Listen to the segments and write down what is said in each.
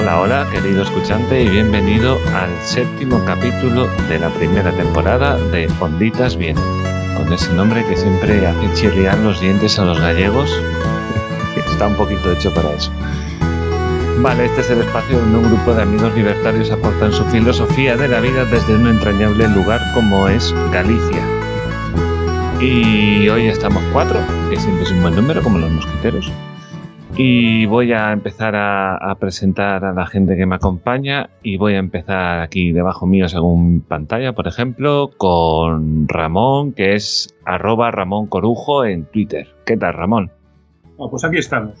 Hola, hola, querido escuchante, y bienvenido al séptimo capítulo de la primera temporada de Onditas Bien, con ese nombre que siempre hace chirriar los dientes a los gallegos. Está un poquito hecho para eso. Vale, este es el espacio donde un grupo de amigos libertarios aportan su filosofía de la vida desde un entrañable lugar como es Galicia. Y hoy estamos cuatro, que siempre es un buen número, como los mosquiteros. Y voy a empezar a, presentar a la gente que me acompaña y voy a empezar aquí debajo mío según pantalla, por ejemplo, con Ramón, que es arroba Ramón Corujo en Twitter. ¿Qué tal, Ramón? Ah, pues aquí estamos,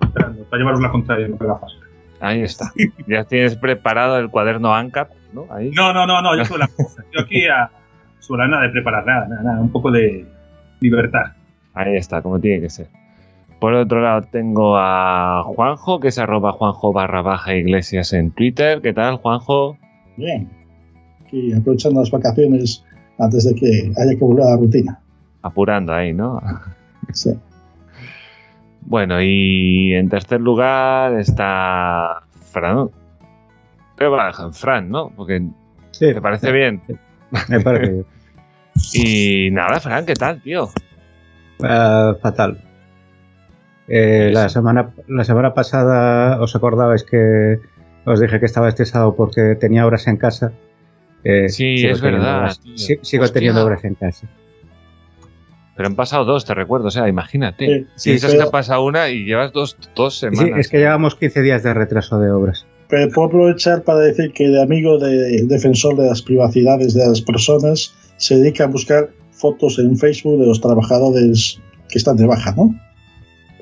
esperando, para llevaros la contraria, no gafas. Ahí está. ya tienes preparado el cuaderno ANCAP, ¿no? No, no, no, no, yo soy la cosa. Yo aquí a, sobre nada de preparar nada, nada, nada, un poco de libertad. Ahí está, como tiene que ser. Por otro lado tengo a Juanjo, que es arroba Juanjo barra baja iglesias en Twitter. ¿Qué tal, Juanjo? Bien. Aquí aprovechando las vacaciones antes de que haya que volver a la rutina. Apurando ahí, ¿no? Sí. Bueno, y en tercer lugar está Fran. ¿Qué va, Fran, no? Porque sí, ¿te parece bien? Me parece bien. y nada, Fran, ¿qué tal, tío? Uh, fatal. Eh, la, semana, la semana pasada os acordabais que os dije que estaba estresado porque tenía obras en casa. Eh, sí, es verdad. sigo teniendo obras en casa. Pero han pasado dos, te recuerdo. O sea, imagínate. si sí, que ha pasado una y llevas dos, dos semanas. Sí, es que llevamos 15 días de retraso de obras. Pero puedo aprovechar para decir que de amigo de defensor de las privacidades de las personas se dedica a buscar fotos en Facebook de los trabajadores que están de baja, ¿no?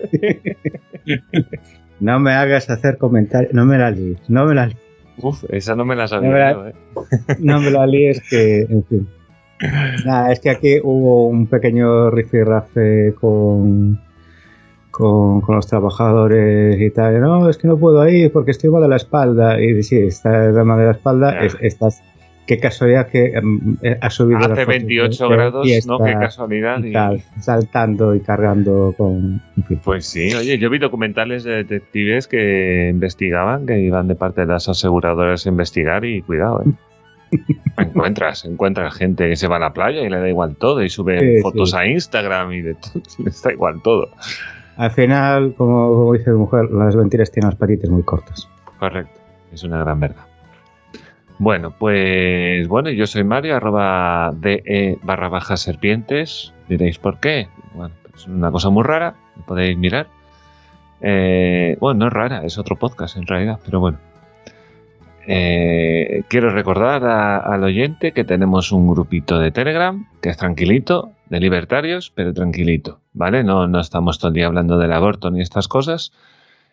no me hagas hacer comentarios. No me la líes. No me la líes. Uf, esa no me la sabía. No me la, ¿eh? no me la líes que, en fin. Nada, es que aquí hubo un pequeño rifirrafe con, con, con, los trabajadores y tal. No, es que no puedo ir porque estoy mal de la espalda. Y sí, está mal de la espalda, es, estás qué casualidad que em, eh, ha subido. Hace 28 grados, ¿no? Qué casualidad. Y tal, saltando y cargando con. Pues sí, oye, yo vi documentales de detectives que investigaban, que iban de parte de las aseguradoras a investigar y cuidado, ¿eh? encuentras, encuentras gente que se va a la playa y le da igual todo y sube fotos a Instagram y de todo, les da igual todo. Al final, como, dice mi mujer, las mentiras tienen las patitas muy cortas. Correcto, es una gran verdad. Bueno, pues bueno, yo soy Mario, arroba de barra baja serpientes. Diréis por qué. Bueno, es una cosa muy rara, podéis mirar. Eh, bueno, no es rara, es otro podcast en realidad, pero bueno. Eh, quiero recordar al oyente que tenemos un grupito de Telegram que es tranquilito, de libertarios, pero tranquilito, ¿vale? No, no estamos todo el día hablando del aborto ni estas cosas.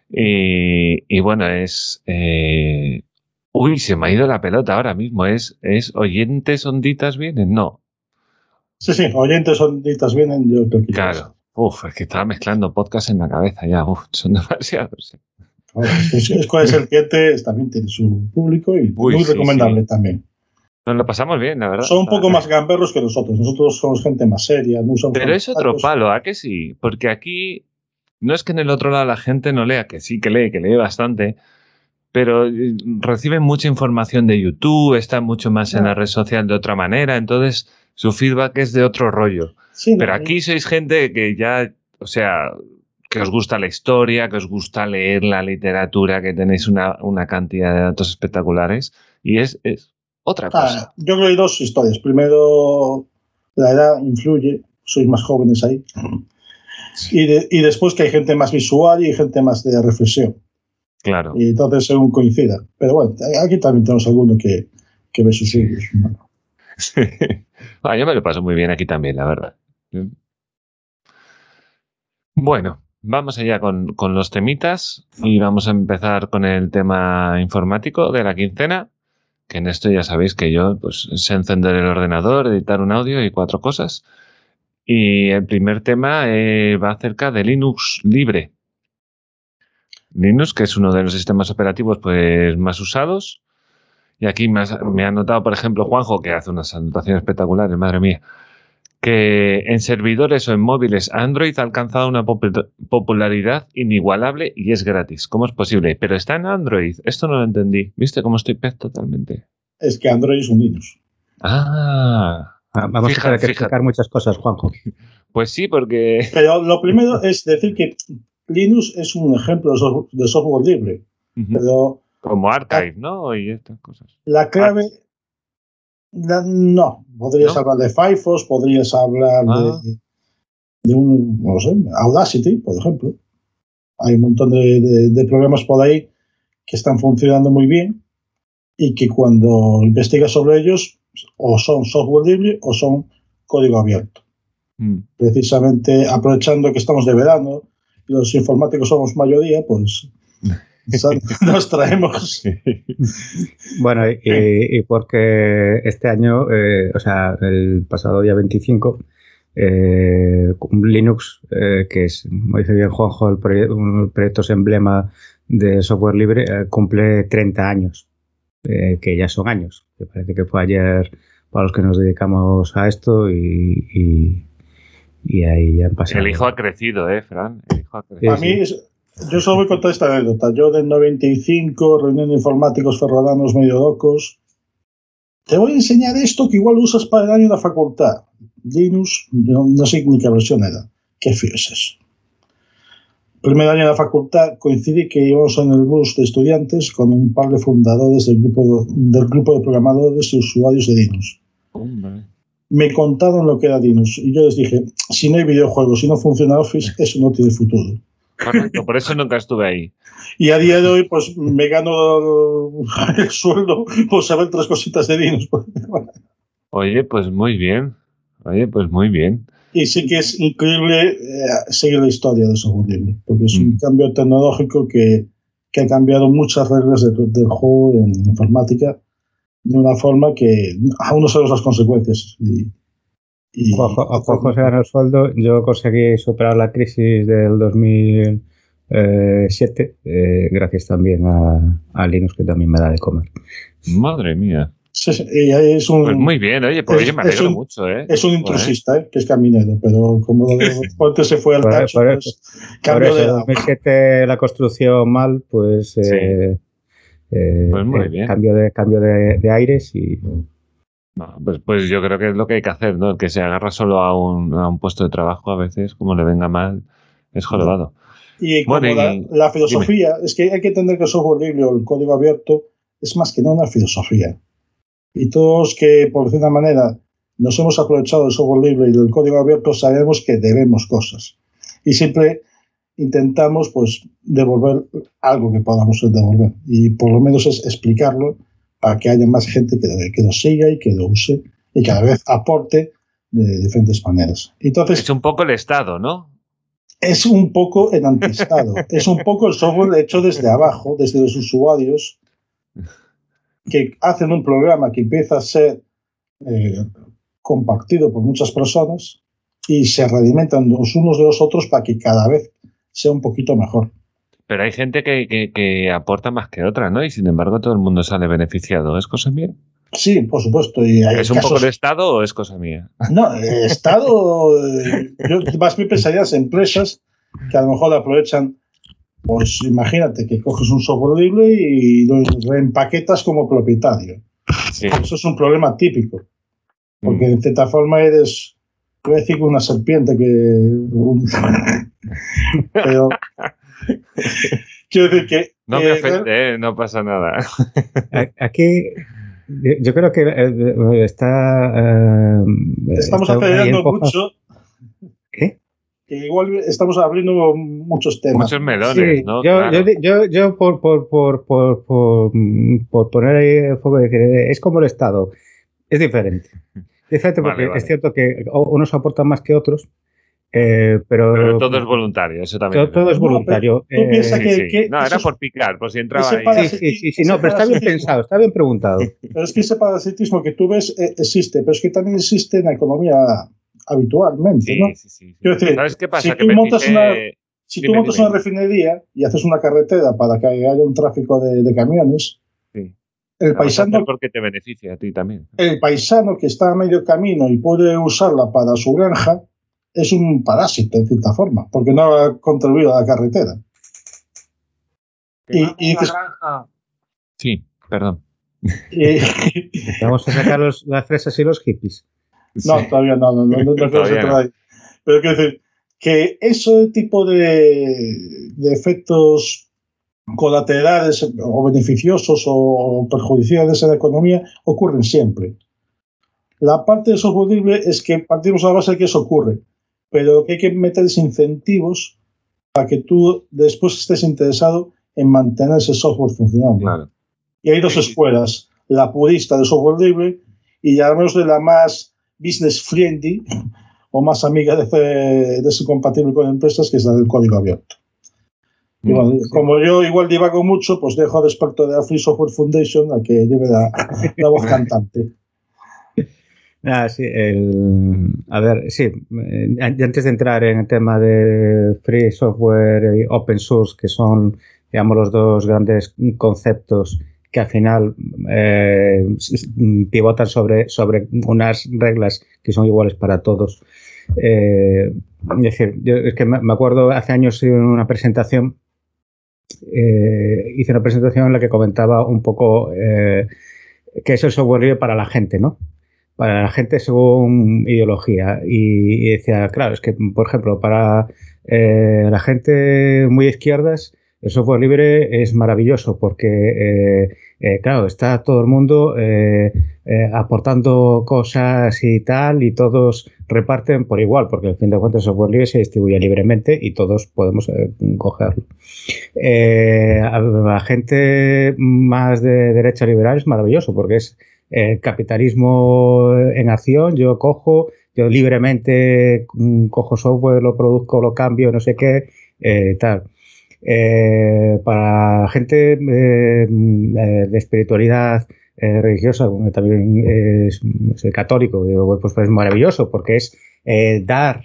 Y, bueno, es eh, Uy, se me ha ido la pelota ahora mismo. ¿Es, es oyentes onditas vienen? No. Sí, sí, oyentes onditas vienen. Yo creo que claro. Uf, es que estaba mezclando podcast en la cabeza ya. Uf, son demasiados. Es, es, cuál es el cliente, también tiene su público y muy recomendable también. Nos lo pasamos bien, la verdad. Son un poco más gamberros que nosotros. Nosotros somos gente más seria. No Pero es otro palo, ¿a que sí? Porque aquí no es que en el otro lado la gente no lea, que sí que lee, que lee bastante, pero eh, reciben mucha información de YouTube, están mucho más en la red social de otra manera, entonces su feedback es de otro rollo. pero aquí sois gente que ya, o sea, que os gusta la historia, que os gusta leer la literatura, que tenéis una, cantidad de datos espectaculares y es, es otra ah, cosa. yo creo que hay dos historias. Primero, la edad influye, sois más jóvenes ahí. Y, y después que hay gente más visual y gente más de reflexión. Claro. Y entonces según coincida. Pero bueno, aquí también tenemos alguno que, que ve sus. Sí. Ah, yo me lo paso muy bien aquí también, la verdad. Bueno, vamos allá con, con, los temitas y vamos a empezar con el tema informático de la quincena, que en esto ya sabéis que yo pues sé encender el ordenador, editar un audio y cuatro cosas. Y el primer tema eh, va acerca de Linux libre. Linux, que es uno de los sistemas operativos pues, más usados. Y aquí me, ha notado, por ejemplo, Juanjo, que hace unas anotaciones espectaculares, madre mía, que en servidores o en móviles Android ha alcanzado una popu- popularidad inigualable y es gratis. ¿Cómo es posible? Pero está en Android. Esto no lo entendí. ¿Viste cómo estoy pez totalmente? Es que Android es un Linux. Ah, Ah, Vamos a tener que fíjate. explicar muchas cosas, Juanjo. pues sí, porque... Pero lo primero es decir que Linux es un ejemplo de software, de software libre. Pero Como Archive, ¿no? Y estas cosas. la clave. la- no. Podrías ¿No? hablar de Firefox, podrías hablar Ah. de, de un. No sé, Audacity, por ejemplo. Hay un montón de, de- de programas por ahí que están funcionando muy bien y que cuando investigas sobre ellos, o son software libre o son código abierto. Mm. precisamente aprovechando que estamos de verano los informáticos somos mayoría, pues nos traemos. Bueno, y, y porque este año, eh, o sea, el pasado día 25, eh, Linux, eh, que es, como dice bien Juanjo, el proye- los proyectos emblema de software libre, eh, cumple 30 años, eh, que ya son años. Me parece que fue ayer para los que nos dedicamos a esto y, y, y ahí ya han pasado. El hijo ha crecido, ¿eh, Fran? El hijo ha crecido. A mí, es- yo solo voy a contar esta anécdota. Yo del 95, reunión de informáticos ferrolanos medio locos. Te voy a enseñar esto que igual usas para el año de la facultad. Linux, no, no sé ni qué versión era. Qué fío es eso. Primer año de la facultad coincidí que íbamos en el bus de estudiantes con un par de fundadores del grupo, del grupo de programadores y usuarios de Linux. Hombre. Me contaron lo que era Linux y yo les dije, si no hay videojuegos, si no funciona Office, eso no tiene futuro. Correcto, por eso nunca estuve ahí. Y a día de hoy, pues me gano el sueldo por saber tres cositas de Linux. Oye, pues muy bien. Oye, pues muy bien. Y sí que es increíble eh, seguir la historia de software libre, porque es un Mm. cambio tecnológico que, que ha cambiado muchas reglas de- del juego en informática de una forma que aún no sabemos las consecuencias. Y, y- Juanjo, a Juanjo se ganó el sueldo. Yo conseguí superar la crisis del 2007, eh, gracias también a, a Linux, que también me da de comer. Madre mía. Sí, sí, es un, Pues muy bien, oye, pues Es- oye, me alegro un- mucho, ¿eh? es un intrusista, ¿eh? que es caminero, pero como Ponte se fue al Por- tacho, por pues cambio eso, de en edad. 2007 la construcción mal, pues, eh, eh, Pues muy eh, bien. cambio de cambio de, de aires y No, pues, pues yo creo que es lo que hay que hacer, ¿no? El que se agarra solo a un, a un puesto de trabajo a veces, como le venga mal, es jorobado. Y como Bueno, la, y- la filosofía, es que hay que entender que el software libre o el código abierto es más que no una filosofía. Y todos que, por decir una manera, nos hemos aprovechado del software libre y del código abierto, sabemos que debemos cosas. Y siempre intentamos, pues, devolver algo que podamos devolver. Y por lo menos es explicarlo para que haya más gente que, que lo siga y que lo use y cada vez aporte de diferentes maneras. Entonces, Es un poco el Estado, ¿no? es un poco el antiestado. es un poco el software hecho desde abajo, desde los usuarios, que hacen un programa que empieza a ser eh, compartido por muchas personas y se realimentan los unos de los otros para que cada vez sea un poquito mejor. Pero hay gente que, que- que aporta más que otra, ¿no? Y sin embargo todo el mundo sale beneficiado. ¿Es cosa mía? Sí, por supuesto. Y hay ¿Es un casos- poco el Estado o es cosa mía? No, el Estado, eh, yo más bien pensaría en empresas que a lo mejor aprovechan, pues imagínate que coges un software libre y lo reempaquetas como propietario. Sí. Eso es un problema típico, porque Mm. de cierta forma eres, voy a decir que una serpiente que... Pero... Quiero decir que... No me eh, ofende, ¿eh? no pasa nada. A- Aquí yo creo que eh, está. eh, Estamos está acelerando mucho, ¿Qué? que igual estamos abriendo muchos temas. Muchos melones, Sí, ¿no? yo, Claro. yo, yo, yo por, por, por, por, por, por poner ahí el foco, eh, es como el Estado, es diferente. Vale, porque vale. es cierto que unos aportan más que otros, eh, pero, Pero todo es voluntario, eso también. todo, todo es No, voluntario. tú eh, Sí, que- sí. que No, era por picar, por si entraba ahí. sí, sí, sí, sí, no, pero está bien pensado, está bien preguntado. Pero es que ese parasitismo que tú ves eh, existe, pero es que también existe en la economía habitualmente, Sí, ¿no? sí, sí. Quiero decir, ¿Sabes qué pasa? si que tú montas una- Si tú Dime, montas dime. una refinería y haces una carretera para que haya un tráfico de, de camiones. El paisano, porque te beneficia a ti también. El paisano que está a medio camino y puede usarla para su granja es un parásito, en cierta forma, porque no ha contribuido a la carretera. Y, y dices, Sí, perdón. Vamos a sacar las fresas y los hippies. No, todavía no, no, no, no, todavía Pero quiero decir que ese tipo de, de efectos colaterales o beneficiosos o perjudiciales en la economía ocurren siempre. La parte de software libre es que partimos a la base de que eso ocurre, pero que hay que meter incentivos para que tú después estés interesado en mantener ese software funcionando. Y hay dos escuelas, la purista de software libre y menos de la más business friendly o más amiga de, de ser compatible con empresas, que es la del código abierto. Mm, como yo igual divago mucho, pues dejo al experto de la Free Software Foundation a que lleve la, la voz cantante. Ah, sí, el, a ver, sí, eh, antes de entrar en el tema de free software y open source, que son, digamos, los dos grandes conceptos que al final eh, pivotan sobre, sobre unas reglas que son iguales para todos. Eh, es decir, yo es que me acuerdo hace años en una presentación eh, hice una presentación en la que comentaba un poco eh, qué es el software libre para la gente, ¿no? Para la gente según ideología. Y, decía, claro, es que, por ejemplo, para eh, la gente muy izquierdas, el software libre es maravilloso porque, claro, está todo el mundo aportando cosas y tal, y todos reparten por igual, porque al fin de cuentas el software libre se distribuye libremente y todos podemos eh, cogerlo. Eh, a la gente más de derecha liberal es maravilloso, porque es eh, capitalismo en acción, yo cojo, yo libremente mm, cojo software, lo produzco, lo cambio, no sé qué, tal. Para la gente de espiritualidad eh, religiosa, también es, católico, pues, es maravilloso porque es eh, dar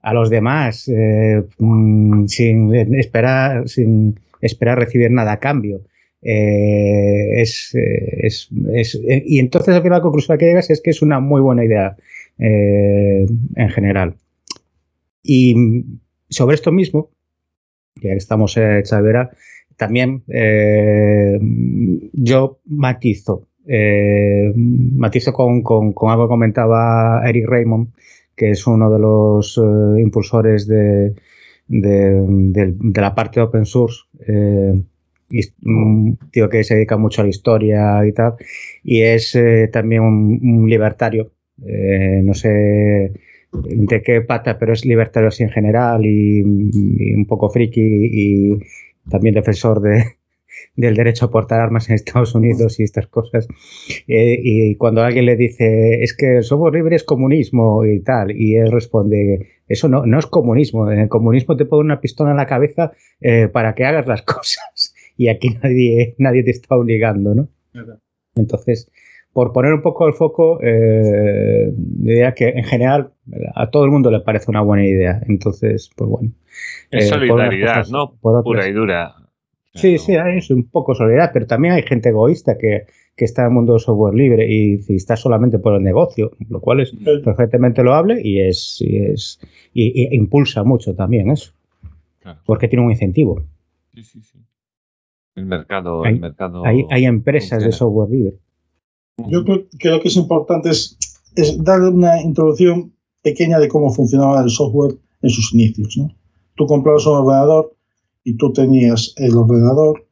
a los demás eh, mm, sin esperar sin esperar recibir nada a cambio. Y entonces al final la conclusión a que llegas es que es una muy buena idea en general. Y sobre esto mismo, ya que estamos en Chavera, también yo matizo eh, matizo con, con, algo que comentaba Eric Raymond, que es uno de los eh, impulsores de, de, la parte open source. Eh, un tío que se dedica mucho a la historia y tal, y es eh, también un, libertario. no sé de qué pata, pero es libertario así en general y, y un poco friki y también defensor de, del derecho a portar armas en Estados Unidos y estas cosas. Eh, y cuando alguien le dice, es que somos libres comunismo y tal, y él responde, eso no, no es comunismo, en el comunismo te pone una pistola en la cabeza eh, para que hagas las cosas y aquí nadie, nadie te está obligando, ¿no? Entonces, por poner un poco el foco, eh, diría que en general a todo el mundo le parece una buena idea. Entonces, pues bueno. Es solidaridad, ¿no? Pura y dura. Sí, sí, es un poco solidaridad, pero también hay gente egoísta que, está en el mundo del software libre y, está solamente por el negocio, lo cual es perfectamente loable y es, y es y, impulsa mucho también eso. Porque tiene un incentivo. Sí, sí, sí. El mercado, hay, el mercado. Hay, empresas de software libre. Yo creo que lo que es importante es, es dar una introducción pequeña de cómo funcionaba el software en sus inicios. ¿no? Tú comprabas un ordenador y tú tenías el ordenador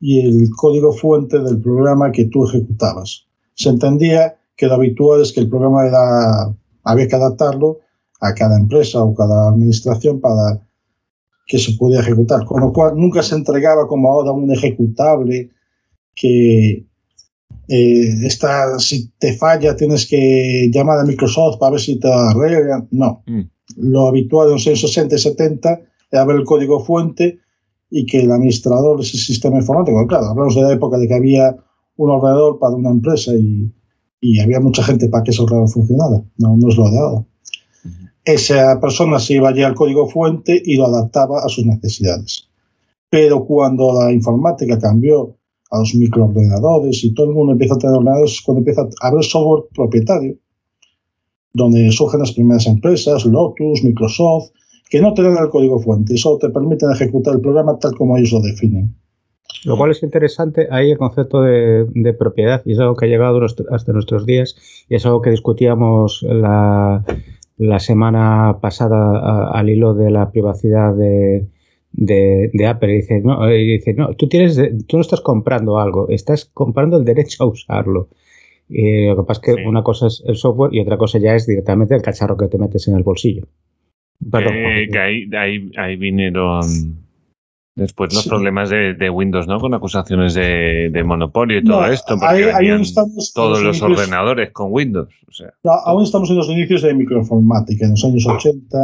y el código fuente del programa que tú ejecutabas. Se entendía que lo habitual es que el programa era, había que adaptarlo a cada empresa o cada administración para que se pudiera ejecutar, con lo cual nunca se entregaba como ahora un ejecutable que eh, está, si te falla tienes que llamar a Microsoft para ver si te arregla. No, mm. lo habitual en los años 60 y 70 era ver el código fuente y que el administrador de ese sistema informático, claro, hablamos de la época de que había un ordenador para una empresa y, y había mucha gente para que ese ordenador funcionara, no, no es lo de ahora. Esa persona se iba allí al código fuente y lo adaptaba a sus necesidades. Pero cuando la informática cambió a los microordenadores y todo el mundo empieza a tener ordenadores cuando empieza a haber software propietario, donde surgen las primeras empresas, Lotus, Microsoft, que no tienen el código fuente, eso te permiten ejecutar el programa tal como ellos lo definen. Lo cual es interesante, ahí el concepto de, propiedad, y es algo que ha llegado hasta nuestros días, y es algo que discutíamos la, semana pasada al hilo de la privacidad de, de, Apple. Y dice, no, dice, no, tú, tienes, tú no estás comprando algo, estás comprando el derecho a usarlo. Y lo que pasa es que una cosa es el software y otra cosa ya es directamente el cacharro que te metes en el bolsillo. Perdón, que ahí, ahí, vinieron después los problemas de, Windows, ¿no? Con acusaciones de, monopolio y todo esto. Porque todos los ordenadores con Windows. aún estamos en los inicios de microinformática, en los años 80.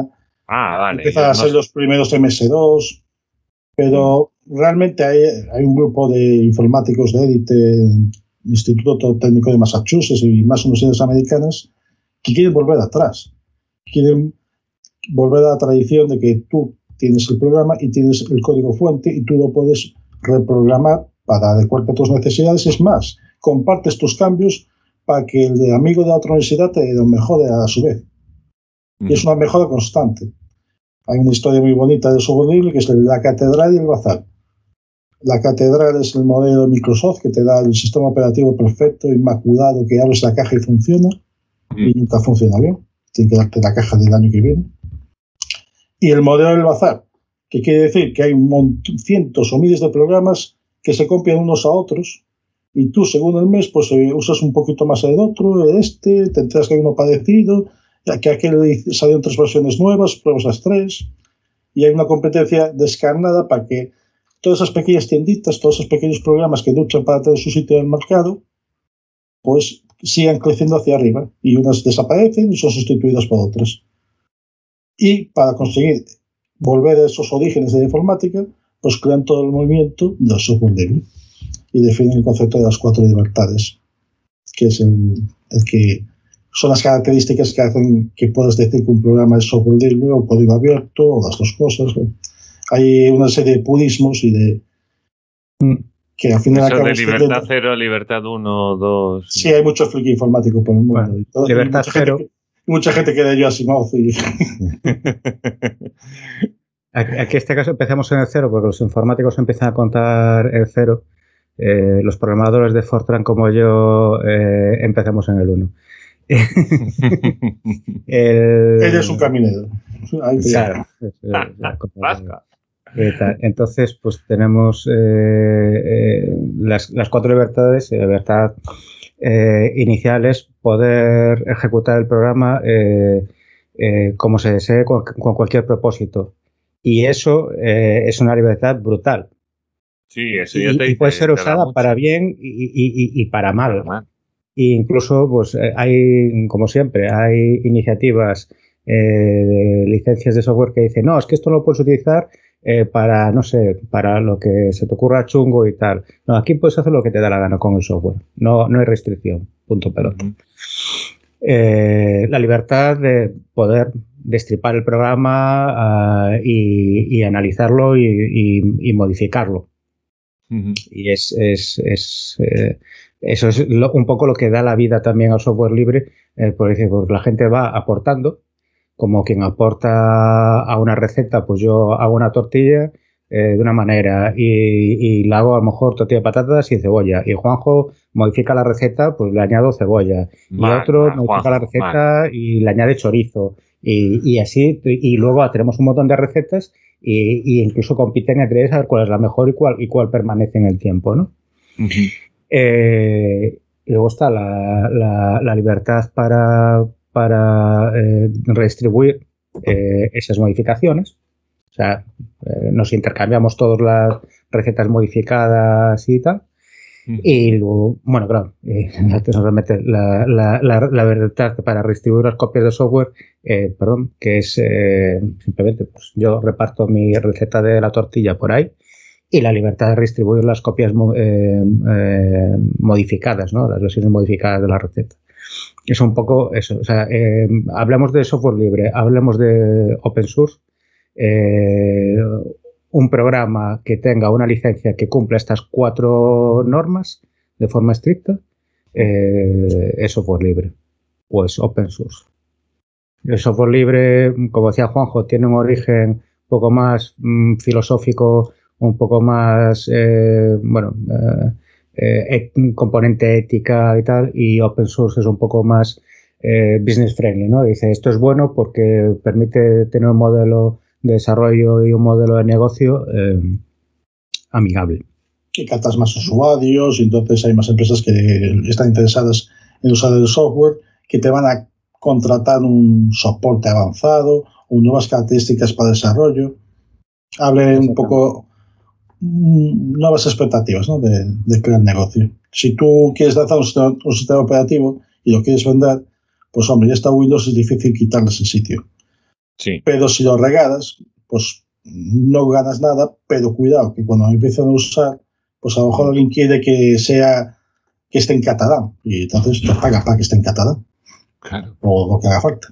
Ah, vale. Empiezan a ser los primeros MS2, pero realmente hay, hay, un grupo de informáticos de élite, Instituto Técnico de Massachusetts y más universidades americanas, que quieren volver atrás. Quieren volver a la tradición de que tú tienes el programa y tienes el código fuente y tú lo puedes reprogramar para adecuarte a tus necesidades. Es más, compartes tus cambios para que el amigo de otra universidad te lo mejore a su vez. Y es una mejora constante. Hay una historia muy bonita de software libre que es la catedral y el bazar. La catedral es el modelo de Microsoft que te da el sistema operativo perfecto, inmaculado, que abres la caja y funciona. Y nunca funciona bien. Tiene que darte la caja del año que viene y el modelo del bazar, que quiere decir que hay cientos o miles de programas que se copian unos a otros y tú según el mes pues eh, usas un poquito más el otro, el este, te enteras que hay uno parecido, que aquel salieron tres versiones nuevas, pruebas las tres y hay una competencia descarnada para que todas esas pequeñas tienditas, todos esos pequeños programas que luchan para tener su sitio en el mercado, pues sigan creciendo hacia arriba y unas desaparecen y son sustituidas por otras. Y para conseguir volver a esos orígenes de la informática, pues crean todo el movimiento del software libre y definen el concepto de las cuatro libertades, que es el, que son las características que hacen que puedas decir que un programa es software libre o código abierto o las dos cosas. Hay una serie de purismos y de mm. que al final Eso de libertad cero, libertad uno, dos. Sí, hay mucho friki informático por el mundo. libertad cero mucha gente queda yo así Y... Aquí en este caso empezamos en el cero porque los informáticos empiezan a contar el cero. Eh, los programadores de Fortran como yo eh, empezamos en el uno. el... Ella es un caminero. Claro, Entonces, pues tenemos eh, las, las, cuatro libertades, libertad eh, inicial es poder ejecutar el programa eh, eh, como se desee con, cualquier propósito. Y eso es una libertad brutal. Sí, eso y, puede ser usada para bien y, para mal. E incluso, pues hay, como siempre, hay iniciativas de licencias de software que dicen, no, es que esto no lo puedes utilizar eh, para, no sé, para lo que se te ocurra chungo y tal. No, aquí puedes hacer lo que te da la gana con el software. No, no hay restricción. Punto pelota. Eh, la libertad de poder destripar el programa ah, y, analizarlo y, modificarlo. Y es, es, es eh, eso es un poco lo que da la vida también al software libre, porque la gente va aportando como quien aporta a una receta, pues yo hago una tortilla eh, de una manera y, la hago a lo mejor tortilla de patatas y cebolla. Y Juanjo modifica la receta, pues le añado cebolla. y otro modifica la receta y le añade chorizo. Y, así, y luego tenemos un montón de recetas y, incluso compiten entre ellas a ver cuál es la mejor y cuál, y cuál permanece en el tiempo, ¿no? Eh, y luego está la libertad para, para eh, redistribuir eh, esas modificaciones. O sea, nos intercambiamos todas las recetas modificadas y tal. Y luego, bueno, claro, la, la, la, verdad para redistribuir las copias de software, perdón, que es simplemente, pues yo reparto mi receta de la tortilla por ahí y la libertad de redistribuir las copias modificadas, ¿no? Las versiones modificadas de la receta es un poco eso. O sea, eh, hablamos de software libre, hablamos de open source. Eh, un programa que tenga una licencia que cumpla estas cuatro normas de forma estricta eh, es software libre o es open source. El software libre, como decía Juanjo, tiene un origen un poco más mm, filosófico, un poco más, eh, bueno, eh, un componente ética y tal, y open source es un poco más business friendly, ¿no? Dice, esto es bueno porque permite tener un modelo de desarrollo y un modelo de negocio amigable que captas más usuarios y entonces hay más empresas que están interesadas en usar el software, que te van a contratar un soporte avanzado o nuevas características para desarrollo. Hable un poco nuevas expectativas ¿no? de, de, crear negocio. Si tú quieres lanzar un sistema, operativo y lo quieres vender, pues hombre, ya está Windows, es difícil quitarles el sitio. Sí. Pero si lo regalas, pues no ganas nada, pero cuidado, que cuando empiezan a usar, pues a lo mejor alguien quiere que sea que esté en catalán y entonces te paga para que esté en catalán. Claro. O lo que haga falta.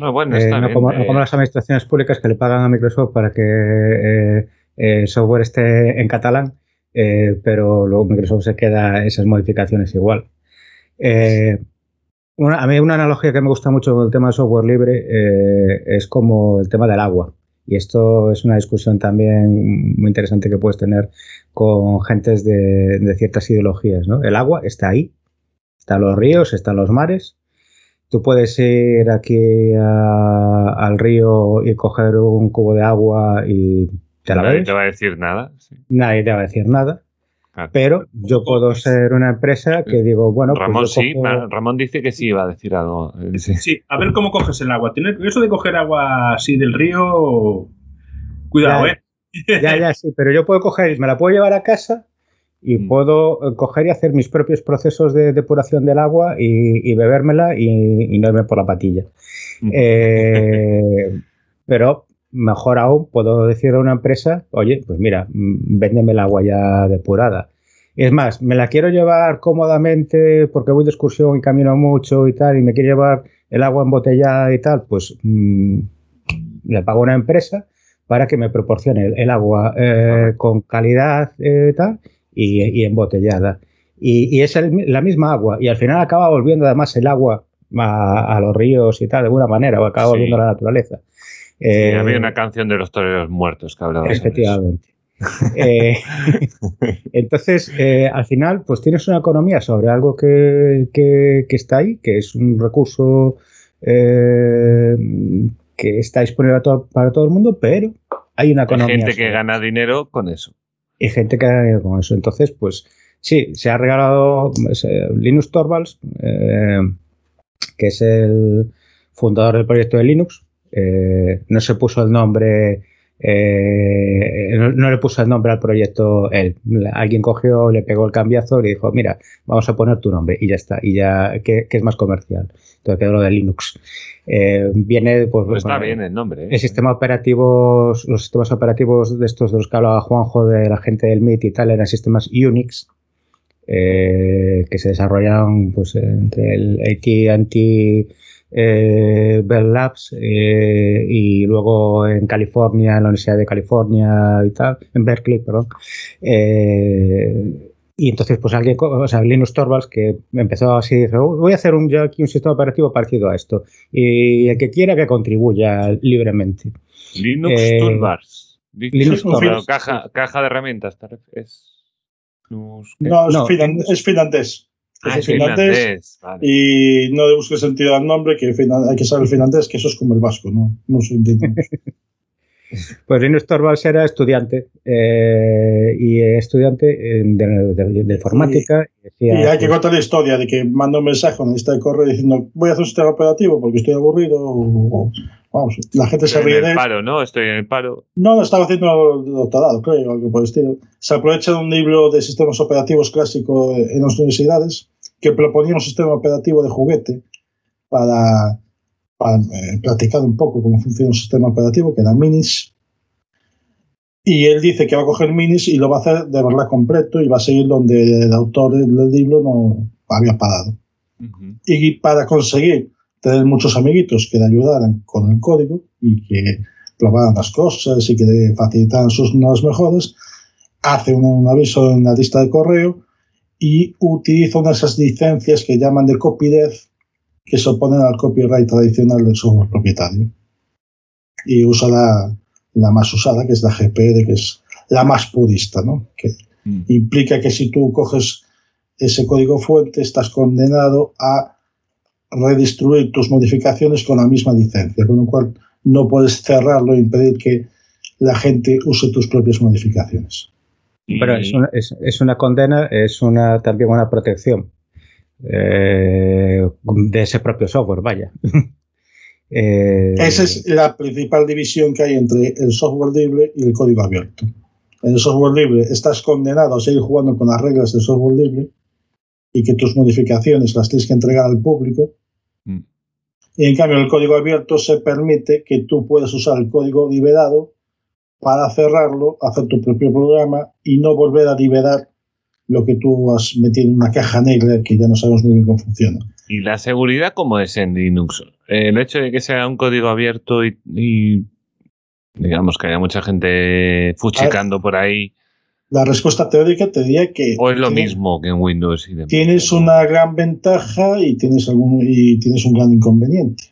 No, bueno, Eh, está no, bien, como, eh, no como las administraciones públicas que le pagan a Microsoft para que eh, el software esté en catalán, eh, pero luego Microsoft se queda esas modificaciones igual. Eh, a mí una analogía que me gusta mucho con el tema de software libre eh, es como el tema del agua. Y esto es una discusión también muy interesante que puedes tener con gentes de, ciertas ideologías. ¿no? El agua está ahí, están los ríos, están los mares. Tú puedes ir aquí al río y coger un cubo de agua y te la nadie te va a decir nada. sí. Nadie te va a decir nada. Claro. Pero yo puedo ser una empresa que digo, bueno, pues Ramón sí, cojo- Ramón dice que sí iba a decir algo. Sí. Sí, a ver cómo coges el agua. Tener, eso de coger agua así del río, cuidado, Ya, ¿eh? Ya, ya, sí, pero yo puedo coger, me la puedo llevar a casa y Mm. puedo eh, coger y hacer mis propios procesos de depuración del agua y, y bebérmela y, y no irme por la patilla. Mm. Eh, pero mejor aún, puedo decir a una empresa, oye, pues mira, mm, véndeme el agua ya depurada. Es más, me la quiero llevar cómodamente porque voy de excursión y camino mucho y tal, y me quiero llevar el agua embotellada y tal, pues mm, le pago a una empresa para que me proporcione el, el agua eh, con calidad eh, tal y, y embotellada. Y, y es el- la misma agua. Y al final acaba volviendo además el agua a, a los ríos y tal, de alguna manera, o acaba Sí. volviendo a la naturaleza. Sí, Eh, había una canción de los toreros muertos que hablaba eso. Efectivamente. Eh, entonces, eh, al final, pues tienes una economía sobre algo que, que- que está ahí, que es un recurso eh, que está disponible para todo el mundo, pero hay una Hay economía. gente que gana dinero con eso. y gente que ha ido con eso. Entonces, pues sí, se ha regalado pues, eh, Linus Torvalds, que es el fundador del proyecto de Linux. Eh, no se puso el nombre, eh, no, no le puso el nombre al proyecto él. Alguien cogió, le pegó el cambiazo y le dijo, mira, vamos a poner tu nombre y ya está. Y ya, que, es más comercial. Entonces quedó lo de Linux. Eh, viene, pues, Pues está bueno, bien el nombre. el sistema operativo, los sistemas operativos de estos de los que hablaba Juanjo, de la gente del MIT y tal, eran sistemas Unix, que se desarrollaron pues, entre el AT&T eh, Bell Labs eh, y luego en California, en la Universidad de California y tal, en Berkeley, perdón. Eh, y entonces, pues alguien, o sea, Linus Torvalds, que empezó así, dijo, "Oh, voy a hacer un, yo aquí un sistema operativo parecido a esto. Y el que quiera que contribuya libremente. Linux eh, Toolbars. Linux Toolbars. caja, caja de herramientas. Linux- No, es, No. finan- es finlandés. Ah, Es finlandés. Vale. y no le busques sentido al nombre, que hay que saber el finlandés, que eso es como el vasco, ¿no? No se. Pues Linus Torvalds era estudiante eh, y estudiante eh, de, de- de informática. y decía, Y hay que contar la historia de que manda un mensaje a la lista de correo diciendo voy a hacer un sistema operativo porque estoy aburrido. O, o- vamos, la gente se Estoy ríe en de el él. paro, ¿no? Estoy en el paro. No, no estaba haciendo doctorado, creo, algo por el estilo. Se aprovecha de un libro de sistemas operativos clásico en las universidades que proponía un sistema operativo de juguete para, eh, practicar un poco cómo funciona un sistema operativo, que era Minis. Y él dice que va a coger Minis y lo va a hacer de verdad completo y va a seguir donde el autor del libro no había parado. Ujú. Y para conseguir tener muchos amiguitos que le ayudaran con el código y que probaran las cosas y que facilitaran sus nuevas mejoras, hace un, un aviso en la lista de correo y utiliza unas esas licencias que llaman de copyleft que se oponen al copyright tradicional del software propietario. Y usa la, la más usada, que es la GPR, que es la más purista, ¿no? Que Mm. implica que si tú coges ese código fuente, estás condenado a redistribuir tus modificaciones con la misma licencia, con lo cual no puedes cerrarlo e impedir que la gente use tus propias modificaciones. Pero es una, es, es una condena, es una también una protección eh, de ese propio software, vaya. Eh, Esa es la principal división que hay entre el software libre y el código abierto. En el software libre estás condenado a seguir jugando con las reglas del software libre y que tus modificaciones las tienes que entregar al público. Mm. Y en cambio, en el código abierto se permite que tú puedas usar el código liberado para cerrarlo, hacer tu propio programa y no volver a liberar lo que tú has metido en una caja negra que ya no sabemos muy bien cómo funciona. ¿Y la seguridad cómo es en Linux? El hecho de que sea un código abierto y, y digamos que haya mucha gente fuchicando por ahí, La respuesta teórica te diría que... o es lo tienes- mismo que en Windows y demás. Tienes una gran ventaja y tienes, algún, y tienes un gran inconveniente.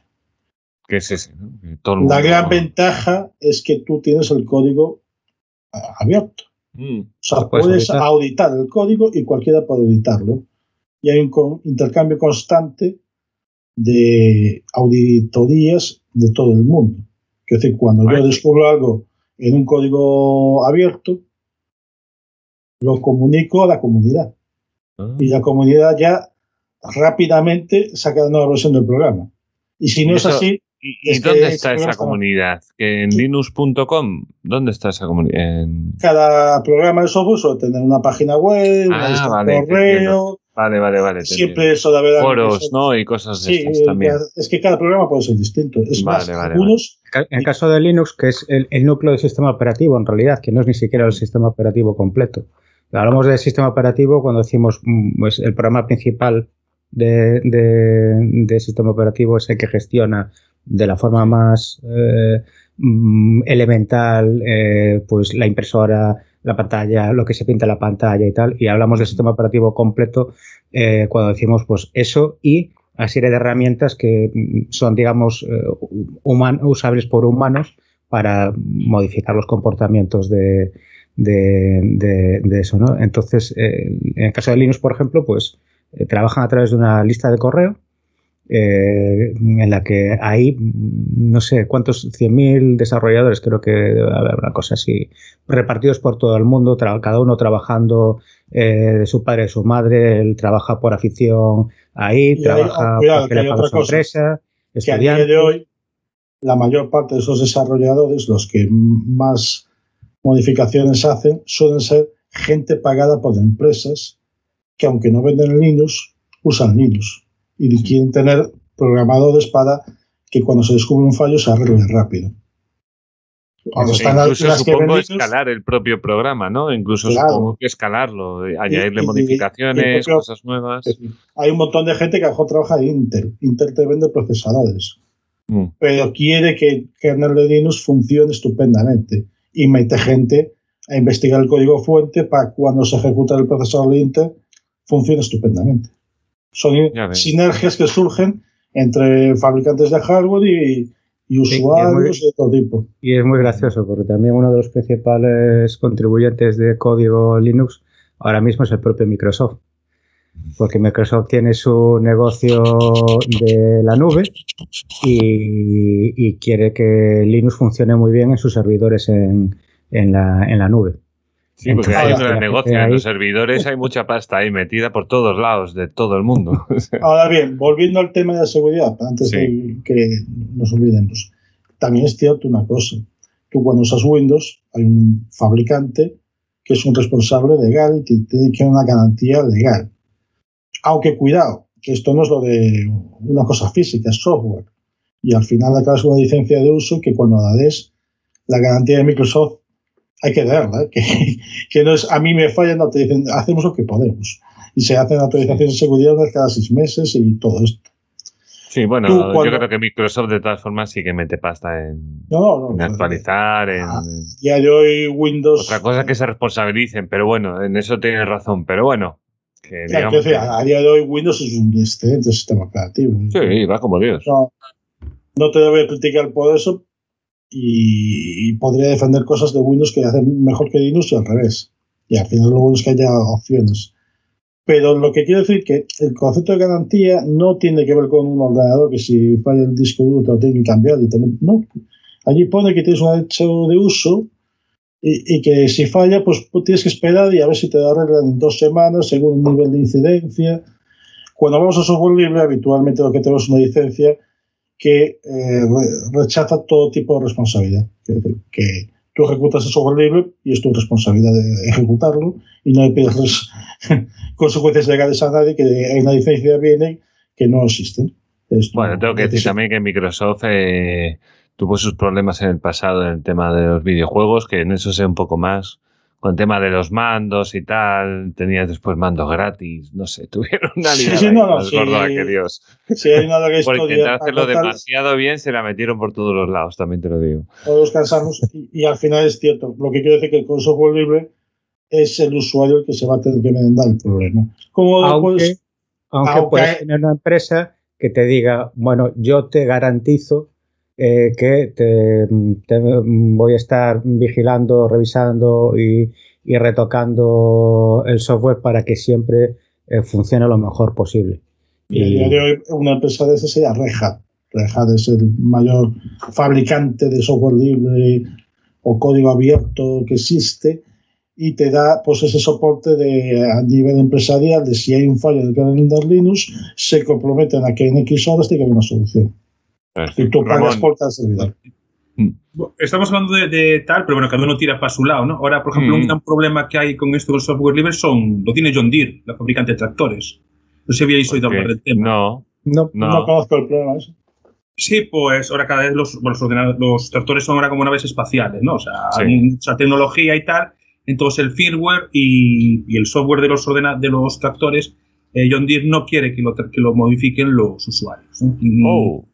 ¿Qué es ese? no? Todo La gran ventaja es que tú tienes el código ah, abierto. Mm, O sea, Puedes puedes auditar. auditar el código y cualquiera puede auditarlo. Y hay un intercambio constante de auditorías de todo el mundo. Es decir, cuando yo descubro algo en un código abierto, lo comunico a la comunidad. ah. Y la comunidad ya rápidamente saca la nueva versión del programa. Y si no es así, ¿Y, y es que dónde está esa comunidad? ¿Que en linux.com? ¿Dónde está esa comunidad? En- cada programa de software suele tener una página web, Ah, una de vale, correo. Vale, vale, vale. siempre eso de haber Foros, ¿no? Y cosas de Sí, estas también. es que cada programa puede ser distinto. Es Vale, más, vale, algunos En el caso de Linux, que es el, el núcleo del sistema operativo, en realidad, que no es ni siquiera el sistema operativo completo. Hablamos del sistema operativo cuando decimos mm, pues, el programa principal de, de- del sistema operativo es el que gestiona de la forma más eh, mm, elemental eh, pues la impresora, la pantalla, lo que se pinta en la pantalla y tal. Y hablamos del sistema operativo completo eh, cuando decimos pues eso y una serie de herramientas que mm, son, digamos, usables por humanos para modificar los comportamientos de, de, de- de eso, ¿no? Entonces, en el caso de Linux, por ejemplo, pues trabajan a través de una lista de correo eh, en la que hay no sé cuántos 100.000 desarrolladores, creo que debe haber una cosa así, repartidos por todo el mundo, cada uno trabajando eh, de su padre, de su madre, él trabaja por afición ahí, Y hay- trabaja porque le hay paga su empresa, que a día de hoy la mayor parte de esos desarrolladores, los que más modificaciones hacen, suelen ser gente pagada por empresas que aunque no venden Linux, usan Linux y quieren tener programadores para que cuando se descubre un fallo se arregle rápido. Cuando están incluso las supongo escalar el propio programa, ¿no? Incluso Claro. supongo que escalarlo, eh, añadirle y- y modificaciones, propio- cosas nuevas. hay un montón de gente que a lo mejor trabaja en Intel. Intel te vende procesadores. Mm. pero quiere que el kernel de Linux funcione estupendamente y mete gente a investigar el código fuente para cuando se ejecuta el procesador de Intel funcione estupendamente. Son sinergias que surgen entre fabricantes de hardware y, y Sí, y es usuarios muy- de todo tipo. Y es muy gracioso porque también uno de los principales contribuyentes de código Linux ahora mismo es el propio Microsoft. Porque Microsoft tiene su negocio de la nube y, y quiere que Linux funcione muy bien en sus servidores en, en la, en la nube. Sí, porque hay un gran negocio. En los servidores hay mucha pasta ahí metida por todos lados, de todo el mundo. Ahora bien, volviendo al tema de la seguridad, antes Sí. de que nos olvidemos, también es cierto una cosa. Tú cuando usas Windows, hay un fabricante que es un responsable legal y te tiene que dar una garantía legal. Aunque cuidado, que esto no es lo de una cosa física, es software. Y al final acabas con una licencia de uso que cuando la des, la garantía de Microsoft hay que darla. ¿eh? Que, que no es a mí me falla, no te dicen, hacemos lo que podemos. Y se hacen actualizaciones de seguridad cada seis meses y todo esto. Sí, bueno, Tú, yo creo que Microsoft de todas formas sí que mete pasta en, No, no, en no. actualizar, en Ah, Ya de hoy Windows. otra cosa es que se responsabilicen, pero bueno, en eso tienes razón, pero bueno, que Ya, digamos que- a día de hoy Windows es un excelente sistema operativo. sí, va como Dios. No, no te voy a criticar por eso y, podría defender cosas de Windows que hacen mejor que Linux y al revés. Y al final lo bueno es que haya opciones. Pero lo que quiero decir que el concepto de garantía no tiene que ver con un ordenador que si falla el disco duro te lo tiene que cambiar. Y tener- no. Allí pone que tienes un derecho de uso y, y que si falla, pues pues tienes que esperar y a ver si te lo arreglan en dos semanas según el nivel de incidencia. Cuando vamos a software libre, habitualmente lo que tenemos es una licencia que eh, re- rechaza todo tipo de responsabilidad. Que tú ejecutas el software libre y es tu responsabilidad de ejecutarlo y no le pides consecuencias legales a nadie que en la licencia viene que no existen. Bueno, tengo que decir también que Microsoft eh, tuvo sus problemas en el pasado en el tema de los videojuegos, que en eso sé un poco más. Con el tema de los mandos y tal, tenías después mandos gratis, no sé, tuvieron una Sí, liada sí, no, no, más sí. gorda que Dios. Si hay una larga Por historia. intentar a hacerlo contar, demasiado bien, se la metieron por todos los lados, también te lo digo. todos cansamos y, y al final es cierto. Lo que quiero decir que con software libre es el usuario el que se va a tener que enmendar el problema. Como Aunque, pues, aunque aunque- puedes tener una empresa que te diga, bueno, yo te garantizo eh, que te, te voy a estar vigilando, revisando y, y retocando el software para que siempre eh, funcione lo mejor posible. Y a día de hoy una empresa de ese sería Red Hat. Red Hat es el mayor fabricante de software libre o código abierto que existe y te da pues ese soporte de, a nivel empresarial de si hay un fallo en el kernel de Linux, se comprometen a que en X horas haber una solución. Y tú pagas por cada servidor. Estamos hablando de, de tal, pero bueno, cada uno tira para su lado, ¿no? Ahora, por ejemplo, Mm. un gran problema que hay con esto del software libre son, lo tiene John Deere, la fabricante de tractores. No sé si habíais oído hablar del tema. no, no, No, no. conozco el problema ese. Sí, pues ahora cada vez los, bueno, los, ordenadores- los tractores son ahora como naves espaciales, ¿no? O sea, Sí. hay mucha tecnología y tal. Entonces el firmware y, y el software de los, ordena- de los tractores, eh, John Deere no quiere que lo, tra- que lo modifiquen los usuarios. ¿no? Y- Oh,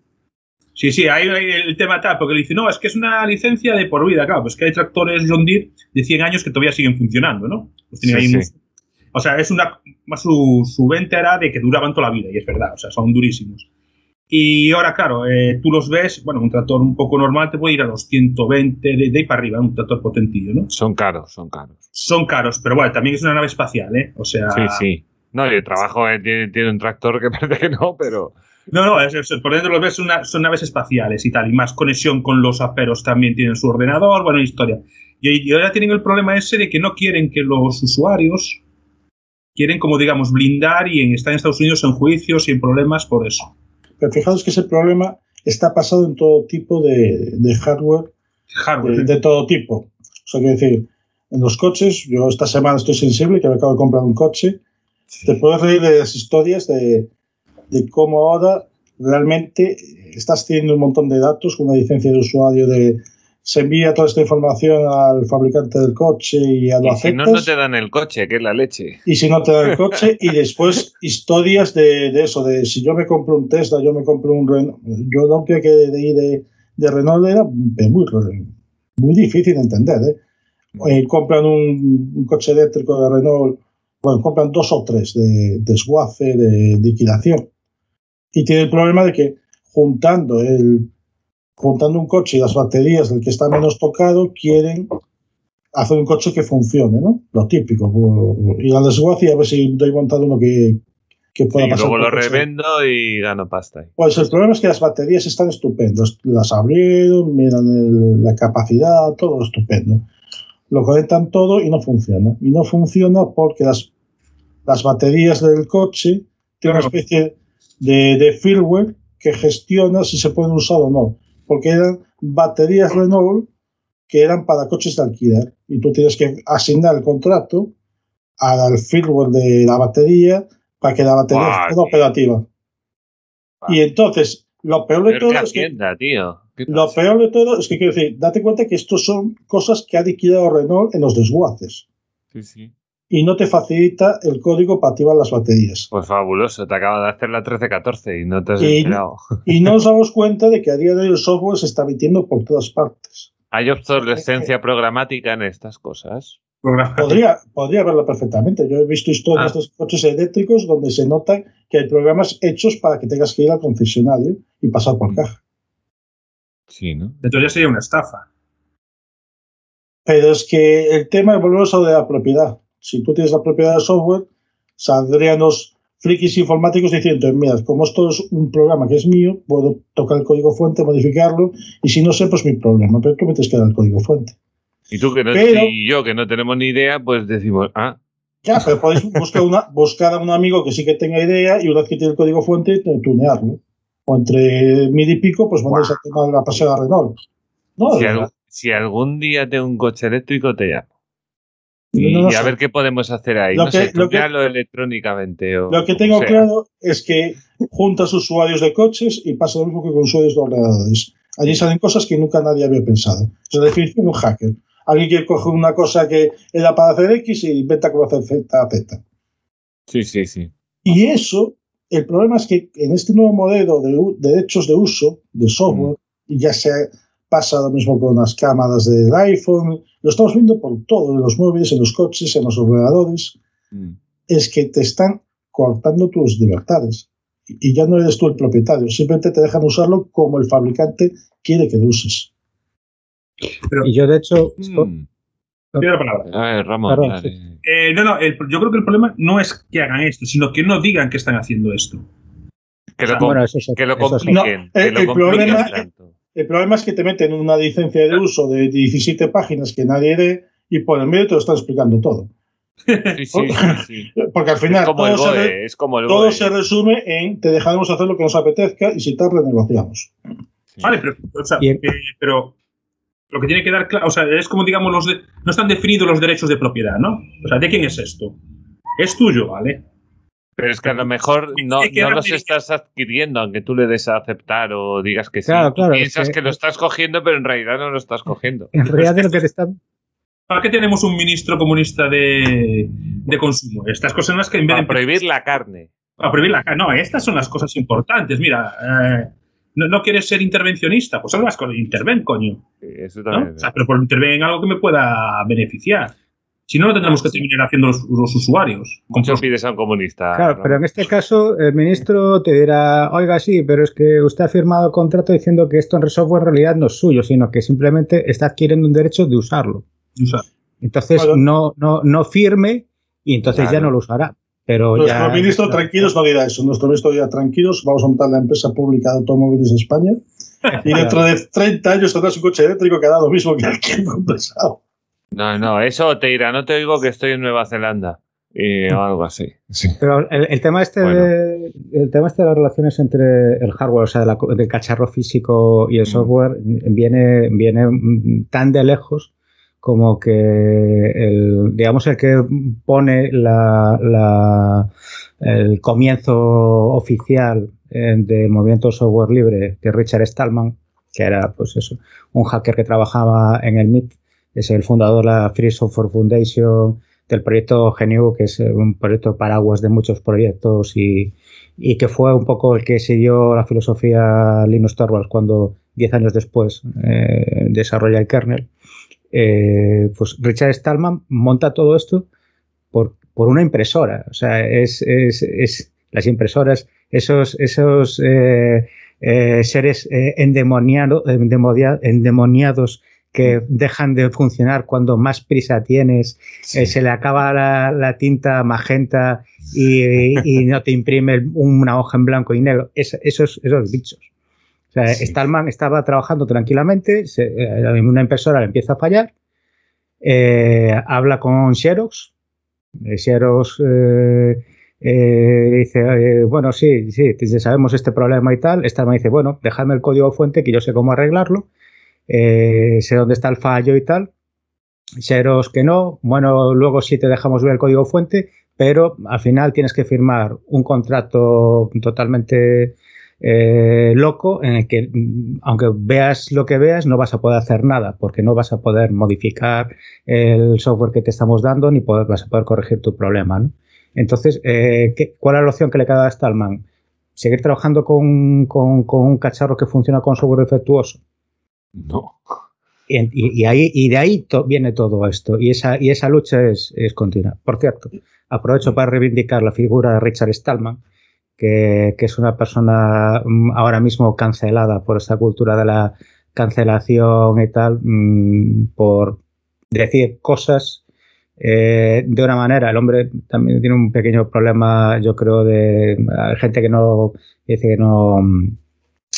Sí, sí, ahí el tema tal, porque le dice, no, es que es una licencia de por vida, claro, pues que hay tractores John Deere de 100 años que todavía siguen funcionando, ¿no? Los tienen Sí, ahí sí. O sea, es una, su, su venta era de que duraban toda la vida, y es verdad, o sea, son durísimos. Y ahora, claro, eh, tú los ves, bueno, un tractor un poco normal te puede ir a los 120 de, de ahí para arriba, un tractor potentillo, ¿no? son caros, son caros. Son caros, pero bueno, también es una nave espacial, ¿eh? O sea... Sí, sí. No, yo trabajo, eh, tiene, tiene un tractor que parece que no, pero No, no, es, es- por dentro los ves, son, una- son naves espaciales y tal, y más conexión con los aperos también tienen su ordenador, bueno, historia. Y, y ahora tienen el problema ese de que no quieren que los usuarios quieren, como digamos, blindar y en, están en Estados Unidos en juicios y en problemas por eso. Pero fijaos que ese problema está pasado en todo tipo de, de hardware Hardware. de, de todo tipo. O sea, quiero decir, en los coches, yo esta semana estoy sensible, que me acabo de comprar un coche, te puedes reír de las historias de, de cómo ahora realmente estás teniendo un montón de datos con una licencia de usuario de se envía toda esta información al fabricante del coche y a lo y si no, no te dan el coche, que es la leche. y si no te da el coche y después historias de, de eso de si yo me compro un Tesla yo me compro un Renault yo no creo que de ir de, de Renault era muy, muy difícil de entender ¿eh? Eh, compran un, un coche eléctrico de Renault bueno compran dos o tres de desguace de liquidación y tiene el problema de que juntando el juntando un coche y las baterías del que está menos tocado quieren hacer un coche que funcione, ¿no? Lo típico. pues, Ir al desguace y a ver si doy montado uno que, que pueda Y pasar. luego lo coche. revendo y gano pasta. ahí. Pues el problema es que las baterías están estupendas. Las abrieron, miran el- la capacidad, todo estupendo. Lo conectan todo y no funciona. Y no funciona porque las, las baterías del coche tienen una Claro. especie de, de firmware que gestiona si se pueden usar o no. Porque eran baterías Renault que eran para coches de alquiler. Y tú tienes que asignar el contrato al firmware de la batería para que la batería esté tío. operativa. Y entonces, lo peor de Pero todo es que tío. ¿Qué lo peor de todo es que quiero decir, date cuenta que estos son cosas que ha liquidado Renault en los desguaces. Sí, sí. Y no te facilita el código para activar las baterías. Pues fabuloso, te acaba de hacer la 1314 y no te has Y- enterado. Y no nos damos cuenta de que a día de hoy el software se está metiendo por todas partes. ¿Hay obsolescencia programática en estas cosas? Podría, podría verlo perfectamente. Yo he visto historias Ah. de coches eléctricos donde se nota que hay programas hechos para que tengas que ir al concesionario y pasar por caja. Sí, ¿no? Entonces ya sería una estafa. Pero es que el tema, volvemos a lo de la propiedad. Si tú tienes la propiedad del software, saldrían los frikis informáticos diciendo, mira, como esto es un programa que es mío, puedo tocar el código fuente, modificarlo, y si no sé, pues mi problema, pero tú me tienes que dar el código fuente. Y tú que no, Pero- y yo que no tenemos ni idea, pues decimos, ah, Ya, pero podéis buscar, una, buscar a un amigo que sí que tenga idea y una vez que tiene el código fuente, tunearlo. O entre mil y pico, pues mandáis a tomar la paseo a Renault. No, si, algún día tengo un coche eléctrico, te llamo. Y, No lo y a ver qué podemos hacer ahí. Lo no que- sé, lo que- tunearlo electrónicamente. O, Lo que o tengo sea. claro es que juntas usuarios de coches y pasa lo mismo que con usuarios de ordenadores. Allí salen cosas que nunca nadie había pensado. Es la definición de un hacker. Alguien que coge una cosa que era para hacer X y inventa cómo hacer Z, Z. Sí, sí, sí. Y eso, el problema es que en este nuevo modelo de, derechos de uso de software, y ya se pasa lo mismo con las cámaras del iPhone, lo estamos viendo por todo, en los móviles, en los coches, en los ordenadores, Mm. es que te están cortando tus libertades. Y ya no eres tú el propietario, simplemente te dejan usarlo como el fabricante quiere que lo uses. Y yo, de hecho, Mm. Tiene la palabra. A ver, Ramón. Dale. Eh, no, no, el- yo creo que el problema no es que hagan esto, sino que no digan que están haciendo esto. Que lo, bueno, eso es- que lo eso es- compliquen. No, que el- lo el compliquen problema- tanto. El problema es que te meten una licencia de uso de 17 páginas que nadie lee y por el medio te lo están explicando todo. Sí, sí, sí, sí. Porque al final Es como el todo, se, BOE, es como el todo se resume en te dejaremos hacer lo que nos apetezca y si tal renegociamos. Sí. Vale, pero, o sea, eh, pero lo que tiene que dar claro, o sea, es como digamos los de- no están definidos los derechos de propiedad, ¿no? O sea, ¿de quién es esto? Es tuyo, ¿vale? Pero es que a lo mejor no, Es no los estás adquiriendo, aunque tú le des a aceptar o digas que sí. Claro, es Piensas que- que... lo estás cogiendo, pero en realidad no lo estás cogiendo. En realidad, de lo que te están. ¿Para qué tenemos un ministro comunista de, de consumo? Estas cosas son las que en vez Para de prohibir la carne. a prohibir la ca- No, estas son las cosas importantes. Mira, eh, no, no quieres ser intervencionista, pues haz las cosas. Interven, coño. Sí, Eso ¿no? también. O sea, pero por interven en algo que me pueda beneficiar. Si no, lo tendremos que terminar haciendo los, los usuarios. Mucho pides a un comunista. Claro, pero en este caso el ministro te dirá, oiga, sí, pero es que usted ha firmado el contrato diciendo que esto en software en realidad no es suyo, sino que simplemente está adquiriendo un derecho de usarlo. Entonces Bueno. no, no, no firme y entonces ya no lo usará. Pero Nuestro ya, ministro tranquilos no dirá eso. Nuestro ministro dirá tranquilos, vamos a montar la empresa pública de automóviles de España y dentro de 30 años tendrás un coche eléctrico que da lo mismo que el que he compensado. No, no, eso te dirá, no te digo que estoy en Nueva Zelanda. Y, o algo así. Sí. Pero el, el tema este Bueno. de, el tema este de las relaciones entre el hardware, o sea, de la co- del cacharro físico y el Mm. software, viene, viene tan de lejos como que el, digamos, el que pone la, la- el comienzo oficial eh, del movimiento software libre de Richard Stallman, que era, pues eso, un hacker que trabajaba en el MIT, es el fundador de la Free Software Foundation, del proyecto GNU, que es eh, un proyecto paraguas de muchos proyectos y, y que fue un poco el que siguió la filosofía Linus Torvalds cuando 10 años después eh, desarrolla el kernel. Eh, pues Richard Stallman monta todo esto por, por una impresora. O sea, es, es, es las impresoras, esos, esos seres endemoniado- endemonia- endemoniados que dejan de funcionar cuando más prisa tienes, eh, se le acaba la, la tinta magenta y, y no te imprime una hoja en blanco y negro. Es- esos, esos bichos. O sea, Sí. Stallman estaba trabajando tranquilamente, se- eh, una impresora le empieza a fallar, eh, habla con Xerox, Xerox eh, eh, dice, bueno, sí, sí, sabemos este problema y tal. Stallman dice, bueno, dejadme el código fuente que yo sé cómo arreglarlo, eh, sé dónde está el fallo y tal. Xerox que no, bueno, luego sí te dejamos ver el código fuente, pero al final tienes que firmar un contrato totalmente eh, loco en el que, mm, aunque veas lo que veas, no vas a poder hacer nada, porque no vas a poder modificar el software que te estamos dando ni vas a poder corregir tu problema. Entonces, eh, ¿cuál es la opción que le queda a Stallman? ¿Seguir trabajando con, un cacharro que funciona con software defectuoso? No. Y, y de ahí viene todo esto. Y esa, y esa lucha es, es continua. Por cierto, aprovecho para reivindicar la figura de Richard Stallman, que, es una persona mm, ahora mismo cancelada por esta cultura de la cancelación y tal, mm, por decir cosas eh, de una manera. El hombre también tiene un pequeño problema, yo creo, de gente que no dice que no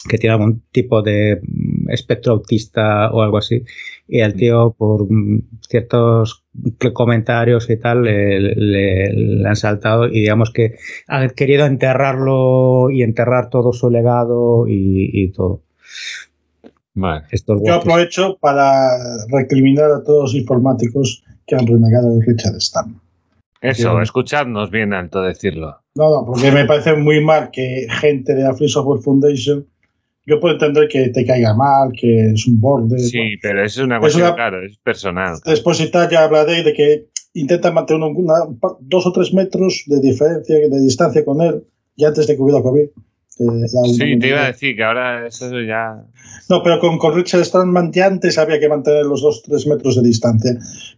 que tiene algún tipo de mm, espectro autista o algo así. Y el tío, por mm, ciertos comentarios y tal, le, han saltado y digamos que han querido enterrarlo y enterrar todo su legado y, todo. Yo aprovecho para recriminar a todos los informáticos que han renegado de Richard Stallman. Eso, escuchadnos bien alto decirlo. No, no, porque me parece muy mal que gente de la Free Software Foundation yo puedo entender que te caiga mal, que es un borde. Sí, pero eso es una cuestión, claro, es personal. Después ya hablaré de que intenta mantener una, dos o tres metros de diferencia, de distancia con él, ya antes de que hubiera COVID. sí, te iba a decir que ahora eso ya... No, pero con, con Richard Strandman ya antes había que mantener los dos o tres metros de distancia.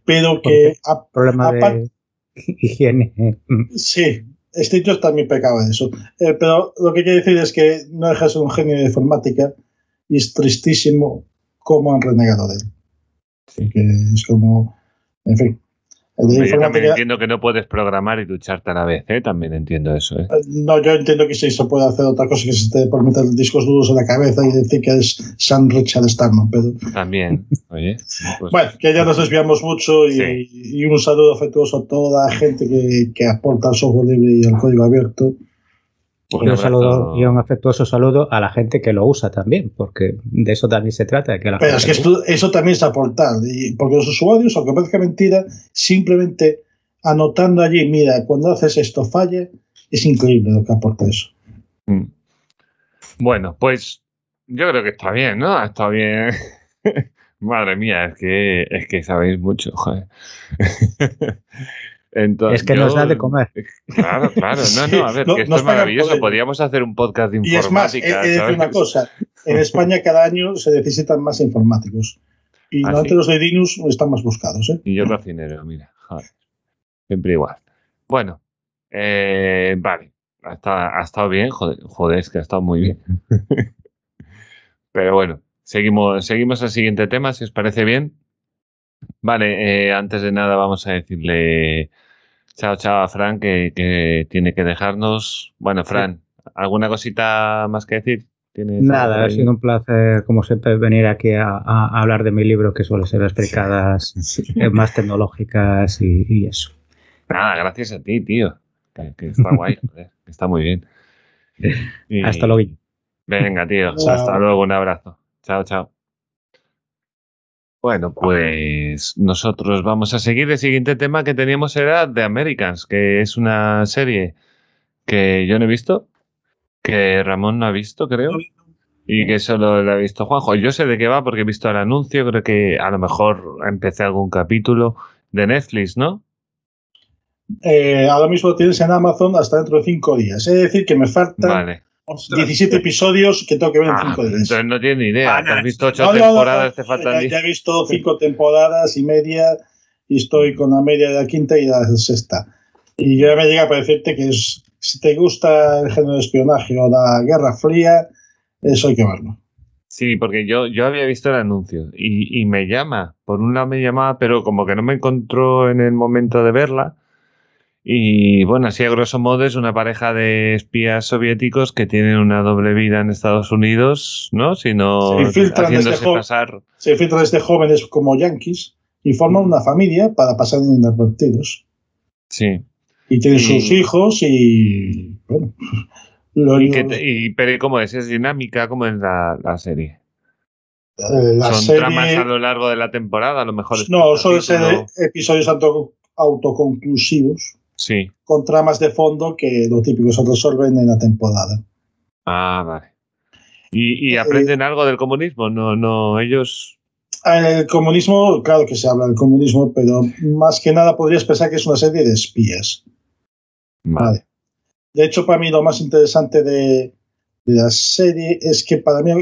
Pero que... problema de higiene. Sí, Steve también pecaba de eso. Eh, pero lo que quiero decir es que no deja de ser un genio de informática y es tristísimo cómo han renegado de él. Que es como, en fin, yo también entiendo que no puedes programar y ducharte a la vez, ¿eh? También entiendo eso, ¿eh? No, yo entiendo que sí se puede hacer otra cosa que se te por meter discos duros en la cabeza y decir que es San Richard Stallman, pero... También, oye. Pues bueno, que ya nos desviamos mucho y, un saludo afectuoso a toda la gente que, que aporta el software libre y el código abierto. Y un, saludo, y un afectuoso saludo a la gente que lo usa también, porque de eso también se trata. que Pero es que eso también es aportar, y porque los usuarios, aunque parezca mentira, simplemente anotando allí, mira, cuando haces esto falle, es increíble lo que aporta eso. Mm. Bueno, pues yo creo que está bien, ¿no? Estado bien. Madre mía, es que, es que sabéis mucho, joder. es que nos da de comer. Claro, claro. No, no, a ver, que esto es maravilloso. Podríamos hacer un podcast de informática. Y es más, he, de decir una cosa. En España cada año se necesitan más informáticos. Y ¿Ah, los de Linux están más buscados. ¿eh? Y yo cocinero, mira. Siempre igual. Bueno, eh, vale. Ha estado, bien. Joder, es que ha estado muy bien. Pero bueno, seguimos, seguimos al siguiente tema, si os parece bien. Vale, eh, antes de nada vamos a decirle Chao, chao a Fran, que, tiene que dejarnos. Bueno, Fran, ¿alguna cosita más que decir? Nada, ha sido un placer, como siempre, venir aquí a, hablar de mi libro, que suele ser explicadas más tecnológicas y, eso. Nada, gracias a ti, tío. Que, está guay, que está muy bien. Hasta luego. Venga, tío. Hasta luego, un abrazo. Chao, chao. Bueno, pues nosotros vamos a seguir. El siguiente tema que teníamos era The Americans, que es una serie que yo no he visto, que Ramón no ha visto, creo, y que solo la ha visto Juanjo. Yo sé de qué va porque he visto el anuncio, creo que a lo mejor empecé algún capítulo de Netflix, ¿no? Eh, ahora mismo tienes en Amazon hasta dentro de cinco días. Es decir, que me falta vale. 17 episodios que tengo que ver en 5 ah, días. Entonces no tienes ni idea. has visto 8 temporadas? te faltan ya, ya, he visto 5 temporadas y media y estoy con la media de la quinta y la sexta. Y ya me llega para decirte que es, si te gusta el género de espionaje o la guerra fría, eso hay que verlo. Sí, porque yo, yo había visto el anuncio y, y me llama. Por un lado me llamaba, pero como que no me encontró en el momento de verla. Y bueno, así a grosso modo es una pareja de espías soviéticos que tienen una doble vida en Estados Unidos, ¿no? Sino se haciéndose pasar. Se infiltran desde jóvenes como yanquis y forman una familia para pasar inadvertidos. Sí. Y tienen sus hijos y. Bueno. y, pero ¿cómo es? ¿Es dinámica? ¿Cómo es la, serie? Eh, ¿Son tramas a lo largo de la temporada? A lo mejor. No, son episodios autoconclusivos. Sí. Con tramas de fondo que lo típico se resuelven en la temporada. Ah, vale. ¿Y, y aprenden algo del comunismo? No, no, ellos. El comunismo, claro que se habla del comunismo, pero más que nada podrías pensar que es una serie de espías. Vale. De hecho, para mí lo más interesante de, de la serie es que para mí,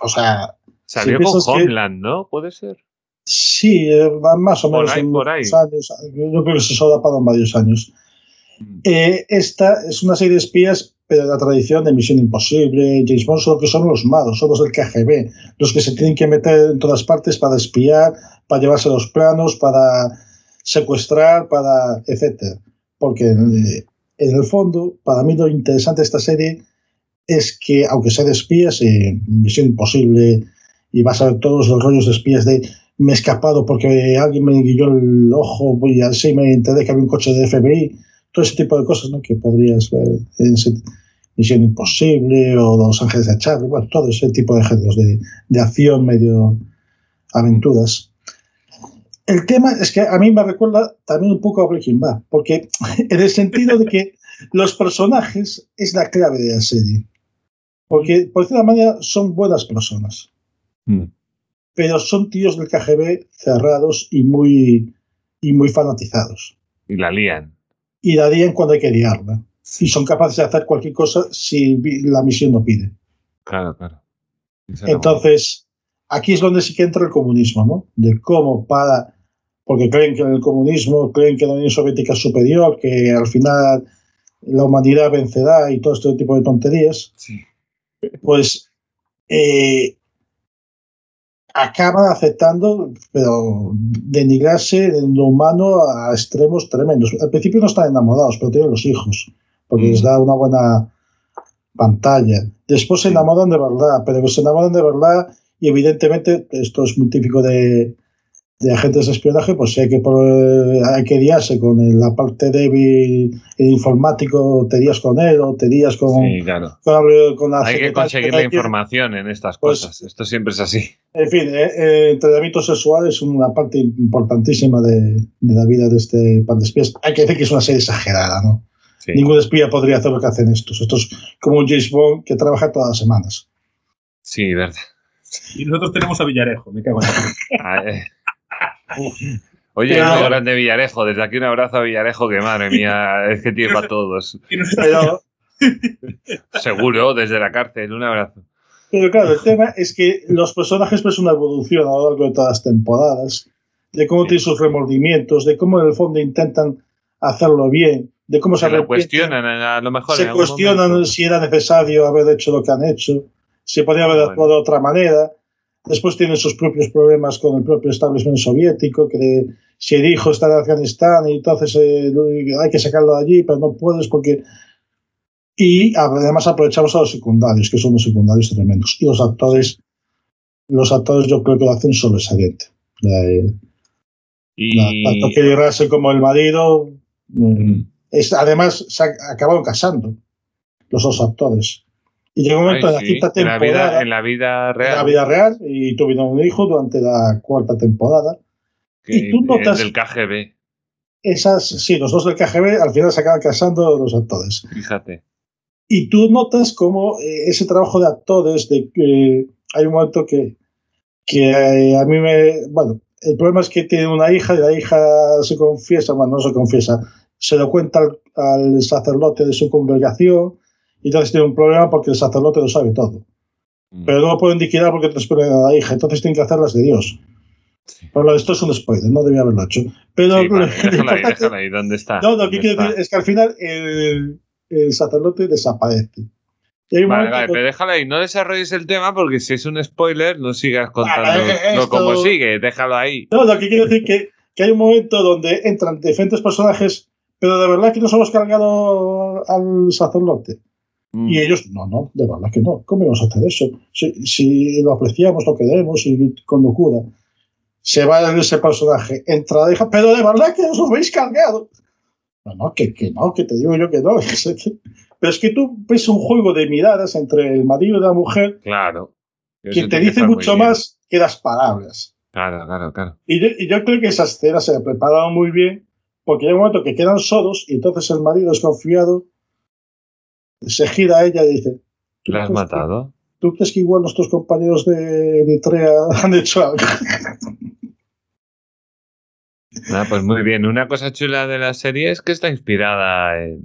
o sea, Salió si con que- Homeland, ¿no? Puede ser. Sí, eh, más o Por menos ahí, en por ahí. unos años. Yo creo que se solapado en varios años. Eh, esta es una serie de espías, pero de la tradición de Misión Imposible, James Bond, son lo que son los malos, son los del KGB, los que se tienen que meter en todas partes para espiar, para llevarse los planos, para secuestrar, para etcétera. Porque eh, en el fondo, para mí lo interesante de esta serie es que, aunque sea de espías, eh, Misión Imposible, y vas a ver todos los rollos de espías de me he escapado porque alguien me guió el ojo y así me enteré que había un coche de FBI, todo ese tipo de cosas ¿no? que podrías ver en Misión Imposible o Los Ángeles de Charlie, bueno, todo ese tipo de géneros de, de acción medio aventuras. El tema es que a mí me recuerda también un poco a Breaking Bad, porque en el sentido de que los personajes es la clave de la serie. Porque, por cierta manera, son buenas personas Mm. Pero son tíos del KGB cerrados y muy, y muy fanatizados. Y la lían. Y la lían cuando hay que liarla. Y son capaces de hacer cualquier cosa si la misión lo pide. Claro, claro. Entonces, aquí es donde sí que entra el comunismo, ¿no? De cómo para... Porque creen que en el comunismo, creen que la Unión Soviética es superior, que al final la humanidad vencerá y todo este tipo de tonterías. Sí. pues eh, acaban aceptando, pero denigrarse en lo humano a extremos tremendos. Al principio no están enamorados, pero tienen los hijos, porque Mm. les da una buena pantalla. Después se enamoran de verdad, pero se enamoran de verdad y evidentemente esto es muy típico de, de agentes de espionaje, pues si hay que, hay que liarse con la parte débil, el informático, te lías con él o te lías con, Sí, claro. con, con la Hay que conseguir la información en estas Pues- cosas. Esto siempre es así. En fin, eh, eh, entrenamiento sexual es una parte importantísima de, de la vida de este par de espías. Hay que decir que es una serie exagerada, ¿no? Sí. Ningún espía podría hacer lo que hacen estos. Esto es como un James Bond que trabaja todas las semanas. Sí, verdad. Y nosotros tenemos a Villarejo, me cago en la. Oye, Pero- grande Villarejo. Desde aquí un abrazo a Villarejo, que madre mía, es que tiene para todos. Pero, Seguro, desde la cárcel. Un abrazo. pero claro, el tema es que los personajes pues una evolución a lo largo de todas las temporadas, de cómo Sí. tienen sus remordimientos, de cómo en el fondo intentan hacerlo bien, de cómo se, Se lo cuestionan a lo mejor. se cuestionan momento. si era necesario haber hecho lo que han hecho, si podía haber Bueno. actuado de otra manera. Después tienen sus propios problemas con el propio establishment soviético, que si el hijo está en Afganistán y entonces eh, hay que sacarlo de allí, pero no puedes porque... Y además aprovechamos a los secundarios, que son los secundarios tremendos. Y los actores, los actores yo creo que lo hacen sobresaliente. Eh, Y. tanto Kelly Russell como el marido mm, Mm. es, además, se ac- acabaron casando los dos actores. Y llegó un momento Ay, en la sí, quinta en la temporada, vida, en la vida en real. la vida real, y tuvieron un hijo durante la cuarta temporada. que- y tú notas- del KGB, Esas, sí, los dos del KGB al final se acaban casando los actores. fíjate. Y tú notas cómo eh, ese trabajo de actores, de que hay un momento que, que eh, a mí me. Bueno, el problema es que tiene una hija y la hija se confiesa, bueno, no se confiesa, se lo cuenta al, al sacerdote de su congregación y entonces tiene un problema porque el sacerdote lo sabe todo. Mm. Pero no lo pueden liquidar porque transponen a la hija, entonces tienen que hacerlas de Dios. Sí. Pero lo de esto es un spoiler, no debía haberlo hecho. Pero Sí, vale, lo déjala ahí, déjala ahí. ¿Dónde está? no, lo que ¿Dónde quiero decir es que al final el, el sacerdote desaparece. Vale, vale, donde- pero déjala ahí. No desarrolles el tema porque si es un spoiler, no sigas contando Vale, no como sigue. Déjalo ahí. No, lo que quiero decir que, que hay un momento donde entran diferentes personajes, pero de verdad que nos hemos cargado al sacerdote. Mm. Y ellos, no, no, de verdad que no. ¿Cómo íbamos a hacer eso? Si, si lo apreciamos, lo queremos y con locura. Se va ese personaje, entra hija, pero de verdad que os lo habéis cargado. No, no, que, que no, que te digo yo que no. Pero es que tú ves un juego de miradas entre el marido y la mujer Claro. Que te que dice muy mucho más que las palabras. Claro, claro, claro. Y yo, y yo creo que esa escena se prepararon muy bien, porque hay un momento que quedan solos y entonces el marido desconfiado se gira a ella y dice: "¿Tú ¿La has crees que- matado? ¿Tú crees que igual nuestros compañeros de Eritrea han hecho algo? Ah, pues muy bien. Una cosa chula de la serie es que está inspirada en,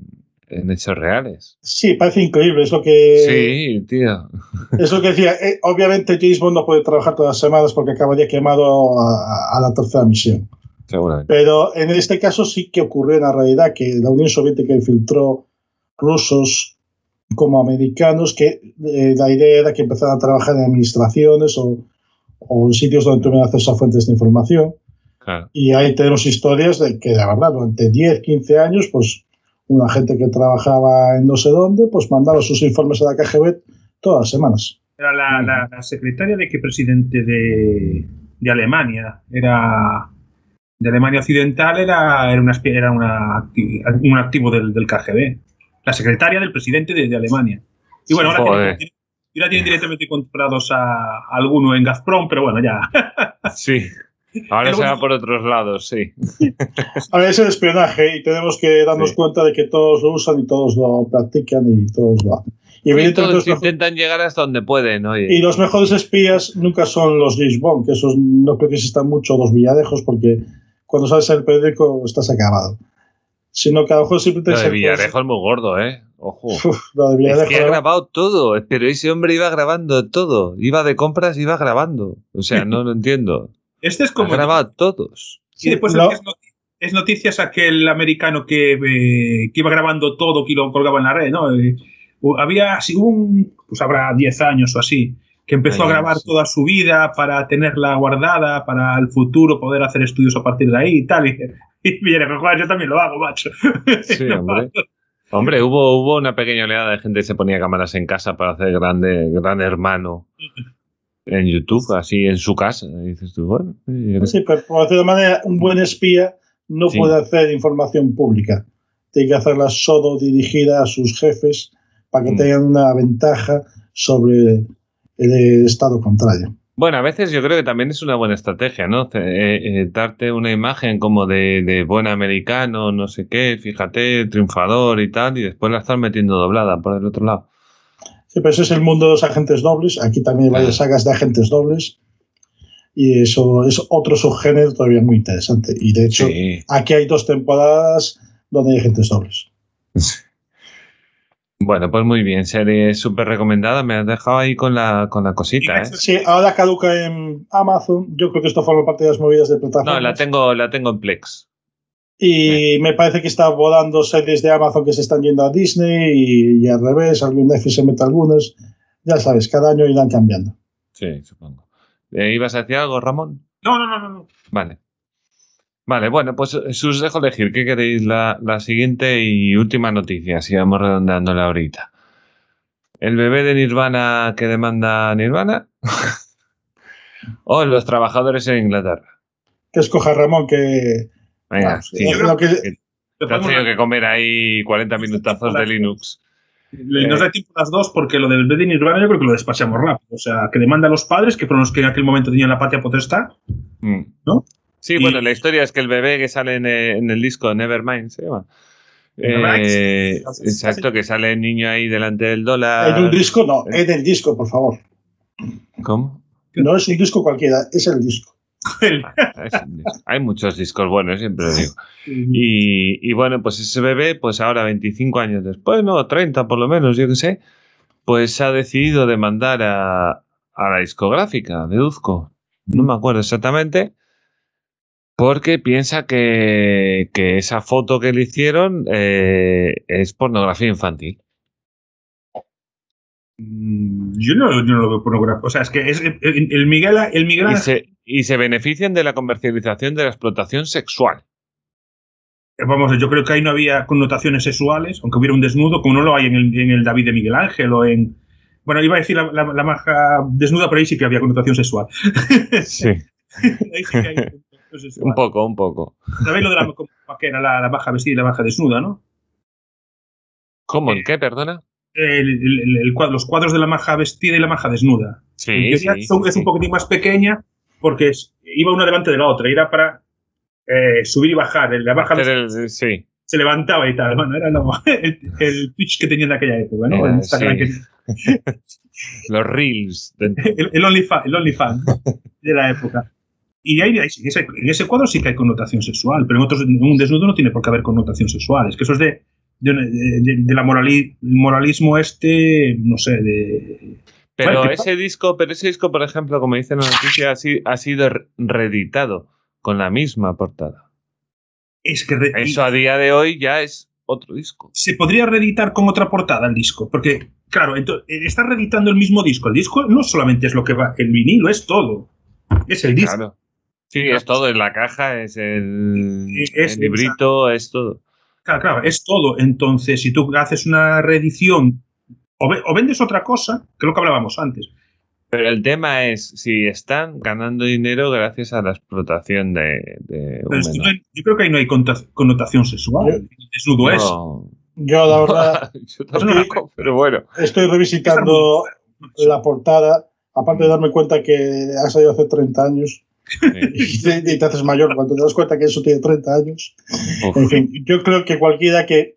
en hechos reales. Sí, parece increíble. Es lo que. Sí, tío. Es lo que decía. Eh, obviamente, James Bond no puede trabajar todas las semanas porque acabaría quemado a, a la tercera misión. Seguramente. Pero en este caso sí que ocurrió en la realidad que la Unión Soviética infiltró rusos como americanos, que eh, la idea era que empezaran a trabajar en administraciones o, o en sitios donde tuvieran acceso a fuentes de información. Claro. Y ahí tenemos historias de que, la verdad, durante 10, 15 años, pues una gente que trabajaba en no sé dónde, pues mandaba sus informes a la KGB todas las semanas. Era la, la- la secretaria de qué presidente de, de Alemania. Era. De Alemania Occidental era, era, una, era una un activo del, del KGB. La secretaria del presidente de, de Alemania. Y bueno, ahora Joder. tienen, ahora tienen directamente comprados a, a alguno en Gazprom, pero bueno, ya. Sí. Ahora se va por otros lados, sí. A ver, es el espionaje y tenemos que darnos Sí. cuenta de que todos lo usan y todos lo practican y todos lo hacen. Y Y evidentemente todos intentan llegar hasta donde pueden, oye. y los mejores espías nunca son los Bond, que esos no creo que existan mucho los villadejos porque cuando sales en el periódico estás acabado. Sino que a lo mejor siempre te Lo de Villarejo es muy gordo, ¿eh? Ojo. Uf, lo de Es Villarejo. que ha grabado todo, pero ese hombre iba grabando todo. Iba de compras, iba grabando. O sea, no lo entiendo. Este es Ha como. grabado todos. Sí, después No. es, noti- es noticias aquel americano que, eh, que iba grabando todo, que lo colgaba en la red, ¿no? Eh, había así un, pues habrá 10 años o así, que empezó a grabar sí. toda su vida para tenerla guardada, para el futuro poder hacer estudios a partir de ahí y tal. Y, y viene, joder, yo también lo hago, macho. Sí, hombre. Hombre, hubo, hubo una pequeña oleada de gente que se ponía cámaras en casa para hacer grande, gran hermano en YouTube, así en su casa. Y dices tú, bueno, sí, Sí, pero por decirlo de manera, un buen espía no Sí. puede hacer información pública. Tiene que hacerla solo dirigida a sus jefes para que Mm. tengan una ventaja sobre el estado contrario. Bueno, a veces yo creo que también es una buena estrategia, ¿no? Eh, eh, darte una imagen como de, de buen americano, no sé qué, fíjate, triunfador y tal, y después la estás metiendo doblada por el otro lado. Sí, pero ese es el mundo de los agentes dobles. Aquí también hay varias sagas de agentes dobles. Y eso es otro subgénero todavía muy interesante. Y de hecho, Sí. aquí hay dos temporadas donde hay agentes dobles. Bueno, pues muy bien, serie súper recomendada. Me has dejado ahí con la, con la cosita, ¿eh? Sí, ahora caduca en Amazon. Yo creo que esto forma parte de las movidas de plataformas. No, la tengo, la tengo en Plex. Y me parece que está volando series de Amazon que se están yendo a Disney y, y al revés, algún Netflix se mete algunas. Ya sabes, cada año irán cambiando. Sí, supongo. Eh, ¿Ibas a decir algo, Ramón? No, no, no, no. Vale. Vale, bueno, pues eh, os dejo elegir. ¿Qué queréis? La, la siguiente y última noticia, si vamos redondeándola ahorita. ¿El bebé de Nirvana que demanda Nirvana? ¿O los trabajadores en Inglaterra? Que escoja Ramón que... Venga, sí, es lo que- Lo te has podemos- tenido que comer ahí 40 minutazos de Linux. le- Nos da tiempo las dos porque lo del Bed Nirvana yo creo que lo despachamos rápido. O sea, que demanda a los padres, que fueron los que en aquel momento tenían la patria potestad. Mm. ¿No? Sí, Y- bueno, la historia es que el bebé que sale en, eh, en el disco Nevermind se llama. Nevermind. Eh, exacto, que sale el niño ahí delante del dólar. En un disco, no, en el disco, por favor. ¿Cómo? No es un disco cualquiera, es el disco. Ah, es un disco. Hay muchos discos buenos, siempre lo digo. Y, y bueno, pues ese bebé, pues ahora 25 años después, no, 30 por lo menos, yo qué sé, pues ha decidido demandar a, a la discográfica, deduzco, no me acuerdo exactamente, porque piensa que, que esa foto que le hicieron eh, es pornografía infantil. Mm, Yo no, yo no lo veo pornográfico. O sea, es que es, el, el Miguel, el Miguel Y Ángel- se, y se benefician de la comercialización de la explotación sexual. Vamos, yo creo que ahí no había connotaciones sexuales, aunque hubiera un desnudo, como no lo hay en el, en el David de Miguel Ángel o en. Bueno, iba a decir la, la, la maja desnuda, pero ahí sí que había connotación sexual. Sí, ahí sí que hay sexual. un poco, un poco. ¿Sabéis lo de la, que era la, la baja vestida y la baja desnuda, no? ¿Cómo? ¿En qué, perdona? El, el- el- el cuadro- los cuadros de la maja vestida y la maja desnuda. Sí, En teoría sí, son- es un poquitín más pequeña porque es- iba una delante de la otra era para eh, subir y bajar. La baja vestida sí. se levantaba y tal. Bueno, era lo- el, el pitch que tenía en aquella época, ¿no? Era, que- Los reels. el, el OnlyFan el OnlyFan de la época. Y ahí, en, ese, en ese cuadro sí que hay connotación sexual, pero en otros, en un desnudo no tiene por qué haber connotación sexual. Es que eso es de, de, de- de la morali- moralismo este, no sé, de... Pero Bueno, ¿qué ese disco, pero ese disco, por ejemplo, como dice la noticia, ha, si- ha sido re- reeditado con la misma portada. Es que Eso a día de hoy ya es otro disco. se podría reeditar con otra portada el disco, porque, claro, ento- eh, está reeditando el mismo disco. El disco no solamente es lo que va, el vinilo es todo. Es el disco. Claro. Sí, es todo, es la caja, es el, Es- el librito, es todo. Claro, claro, es todo. Entonces, si tú haces una reedición o, ve- o vendes otra cosa, que es lo que hablábamos antes, Pero el tema es si están ganando dinero gracias a la explotación de, de un no hay- yo creo que ahí no hay connotación sexual. Desnudo es. No. Yo, la verdad, Yo tampoco, pero bueno. estoy revisitando la portada, aparte de darme cuenta que ha salido hace 30 años Sí. y te, haces mayor cuando te das cuenta que eso tiene 30 años. Uf. En fin, yo creo que cualquiera que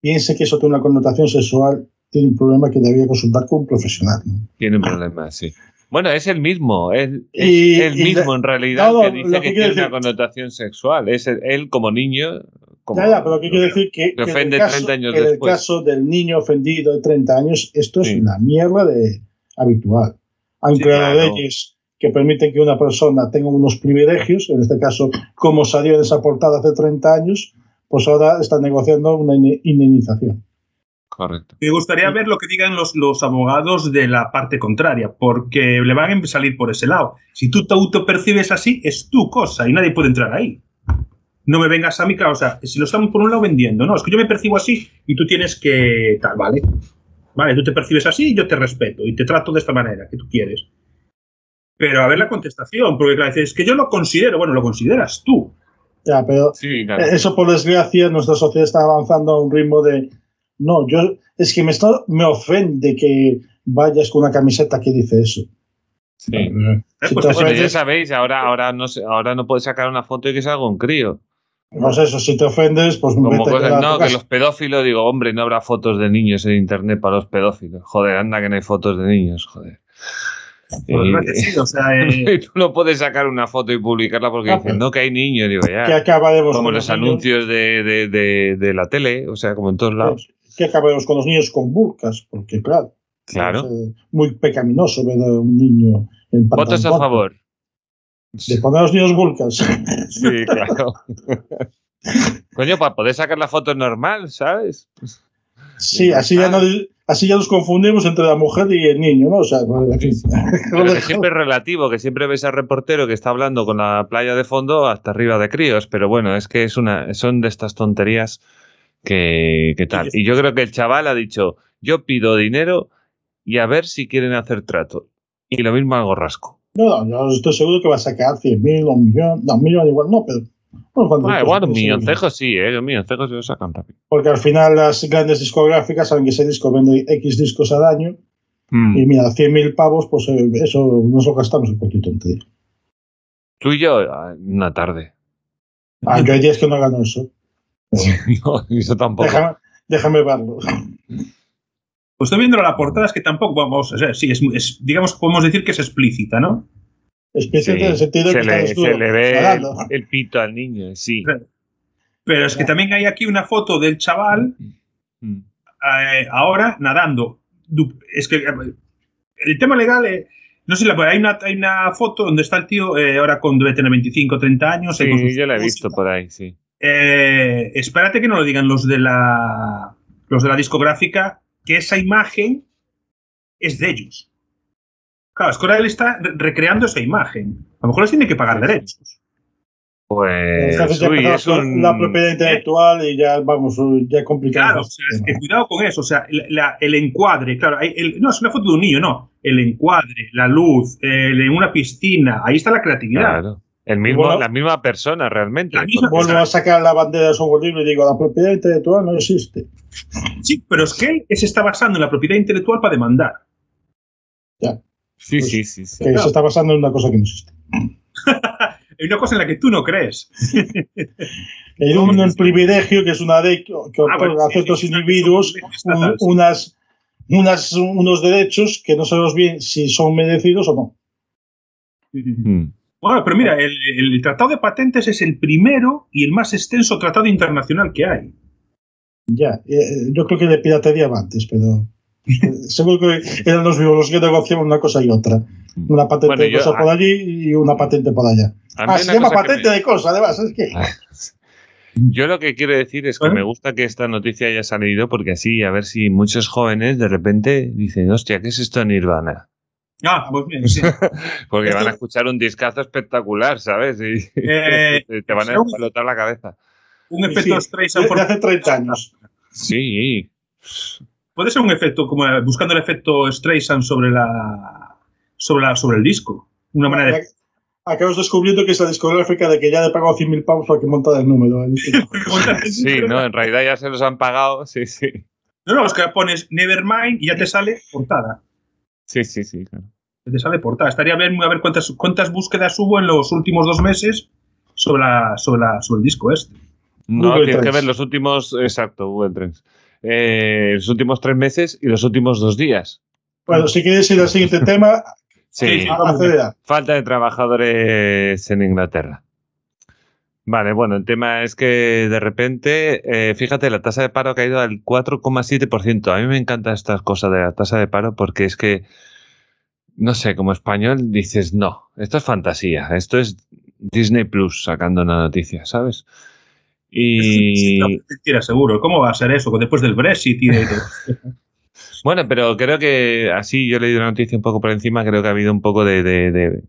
piense que eso tiene una connotación sexual tiene un problema que debería consultar con un profesional. Tiene un problema, sí. Bueno, es el mismo, es, es Y- el y mismo la- en realidad no, que dice lo que, que tiene quiero una decir- connotación sexual. Es el- él como niño. Como, Ya, ya, pero ¿qué quiere decir? Que, que que en el ofende caso, 30 años en el caso del niño ofendido de 30 años, esto es Sí. una mierda de habitual. Aunque Sí, claro. leyes que permiten que una persona tenga unos privilegios, en este caso, como salió en esa portada hace 30 años, pues ahora están negociando una indemnización. Correcto. Me gustaría ver lo que digan los, los abogados de la parte contraria, porque le van a salir por ese lado. Si tú te autopercibes así, es tu cosa y nadie puede entrar ahí. No me vengas a mi claro, o sea, si lo estamos por un lado vendiendo, no, es que yo me percibo así y tú tienes que tal, ¿vale? Vale, tú te percibes así y yo te respeto y te trato de esta manera, que tú quieres. Pero a ver la contestación, porque claro, dices, es que yo lo considero, bueno, lo consideras tú. Ya, pero Sí, claro. Eh, Eso por desgracia, nuestra sociedad está avanzando a un ritmo de no, yo es que me está, me ofende que vayas con una camiseta que dice eso. Sí. ¿Eh? Si Pues Bueno, ya sabéis, ahora, ahora no sé, ahora no puedes sacar una foto y que salga un crío. Pues eso, si te ofendes, pues Como vete a cosas, no, que los pedófilos, digo, hombre, no habrá fotos de niños en internet para los pedófilos. Joder, anda que no hay fotos de niños, joder. Pues no o sea, eh, tú no puedes sacar una foto y publicarla porque Ah, dicen, no, que hay niños, digo, que ya. Como los anuncios de, de, de, de la tele, o sea, como en todos lados. que acabaremos con los niños con burcas, porque claro, Claro. es eh, muy pecaminoso ver a un niño en ¿Votos a favor? De poner a los niños burcas. Sí, claro. Coño, para poder sacar la foto normal, ¿sabes? Sí, así ya, no, así ya nos confundimos entre la mujer y el niño, ¿no? O sea, que siempre es relativo, que siempre ves al reportero que está hablando con la playa de fondo hasta arriba de críos, pero bueno, es que es una, son de estas tonterías que, que tal. Y yo creo que el chaval ha dicho, yo pido dinero y a ver si quieren hacer trato. Y lo mismo hago rasco. No, no, yo estoy seguro que va a sacar 100.000 o un millón. No, un millón igual no, pero. Unos cuantos Ah, igual milloncejos sí, ¿eh? Un milloncejos se lo sacan rápido. Porque al final las grandes discográficas saben que ese disco vende X discos al año. Mm. Y mira, 100.000 pavos, pues eh, eso nos lo gastamos en cualquier tontería. Tú y yo, ah, una tarde. Ah, yo hay días que no gano eso. No, eso tampoco. Déjame, déjame verlo. pues estoy viendo la portada, es que tampoco vamos, o sea, sí, es, es- digamos podemos decir que es explícita, ¿no? Especial en el Sí, sentido de se, que le, se le ve el, pito al niño, sí. Pero es que también hay aquí una foto del chaval Mm. eh, ahora nadando. Es que eh, el tema legal, eh, no sé, la- hay una, hay una foto donde está el tío eh, ahora con debe tener 25 30 años. Sí, yo la he visto por ahí, sí. Eh, espérate que no lo digan los de la los de la discográfica que esa imagen es de ellos. Claro, es que ahora él está re- recreando esa imagen. A lo mejor les tiene que pagar derechos. Pues, ya uy, es un... la propiedad intelectual y ya vamos, ya complicado. Claro, o sea, es que cuidado con eso. O sea, la- la- el encuadre, claro, el- no es una foto de un niño, no. El encuadre, la luz, en una piscina, ahí está la creatividad. Claro. El mismo, Bueno, la misma persona realmente. misma- Vuelvo a sacar la bandera de software libre y digo, la propiedad intelectual no existe. Sí, pero es que él se está basando en la propiedad intelectual para demandar. Sí, sí, sí. sí. Que Claro. se está basando en una cosa que no existe. Hay una cosa en la que tú no crees. Hay un, un privilegio que es una ley que, Ah, bueno, a ciertos sí, sí, individuos un- unas, unas, unos derechos que no sabemos bien si son merecidos o no. Mm. Bueno, pero mira, el, el Tratado de Patentes es el primero y el más extenso tratado internacional que hay. Ya, eh, yo creo que de piratería va antes, pero seguro que eran los mismos los que negociaban una cosa y otra. Una patente Bueno, de yo- cosa por a- allí y una patente por allá. Ah, se llama patente me- de cosa, además, es que... Yo lo que quiero decir es que ¿Eh? me gusta que esta noticia haya salido porque así a ver si muchos jóvenes de repente dicen, hostia, ¿qué es esto en Nirvana? Ah, pues bien, sí. Porque Esto- van a escuchar un discazo espectacular, ¿sabes? Y Eh, te van a explotar la cabeza. Un efecto sí, por- de hace 30 años. Sí, Puede ser un efecto, como eh, buscando el efecto Streisand sobre la sobre la sobre el disco. Una manera de. Acabas descubriendo que es la discográfica de que ya le he pagado 100.000 pavos para que monta el número. ¿eh? sí, ¿no? En realidad ya se los han pagado, sí, sí. No, no, es que pones Nevermind y ya te sale portada. Sí, sí, sí, claro. Ya Te sale portada. Estaría bien a ver cuántas, cuántas búsquedas hubo en los últimos dos meses sobre, la, sobre, la, sobre el disco este. No, Google tienes que ver los últimos, exacto, Google Trends. Eh, los últimos tres meses y los últimos dos días. Bueno, si quieres ir al siguiente tema, Sí, falta de trabajadores en Inglaterra. Vale, bueno, el tema es que de repente, eh, fíjate, la tasa de paro ha caído al 4,7%. A mí me encantan estas cosas de la tasa de paro porque es que, no sé, como español dices, no, esto es fantasía, esto es Disney Plus sacando una noticia, ¿sabes? Y... Mentira, seguro. ¿Cómo va a ser eso? Después del Brexit y de. Bueno, pero creo que así yo he leído la noticia un poco por encima, creo que ha habido un poco de, de- de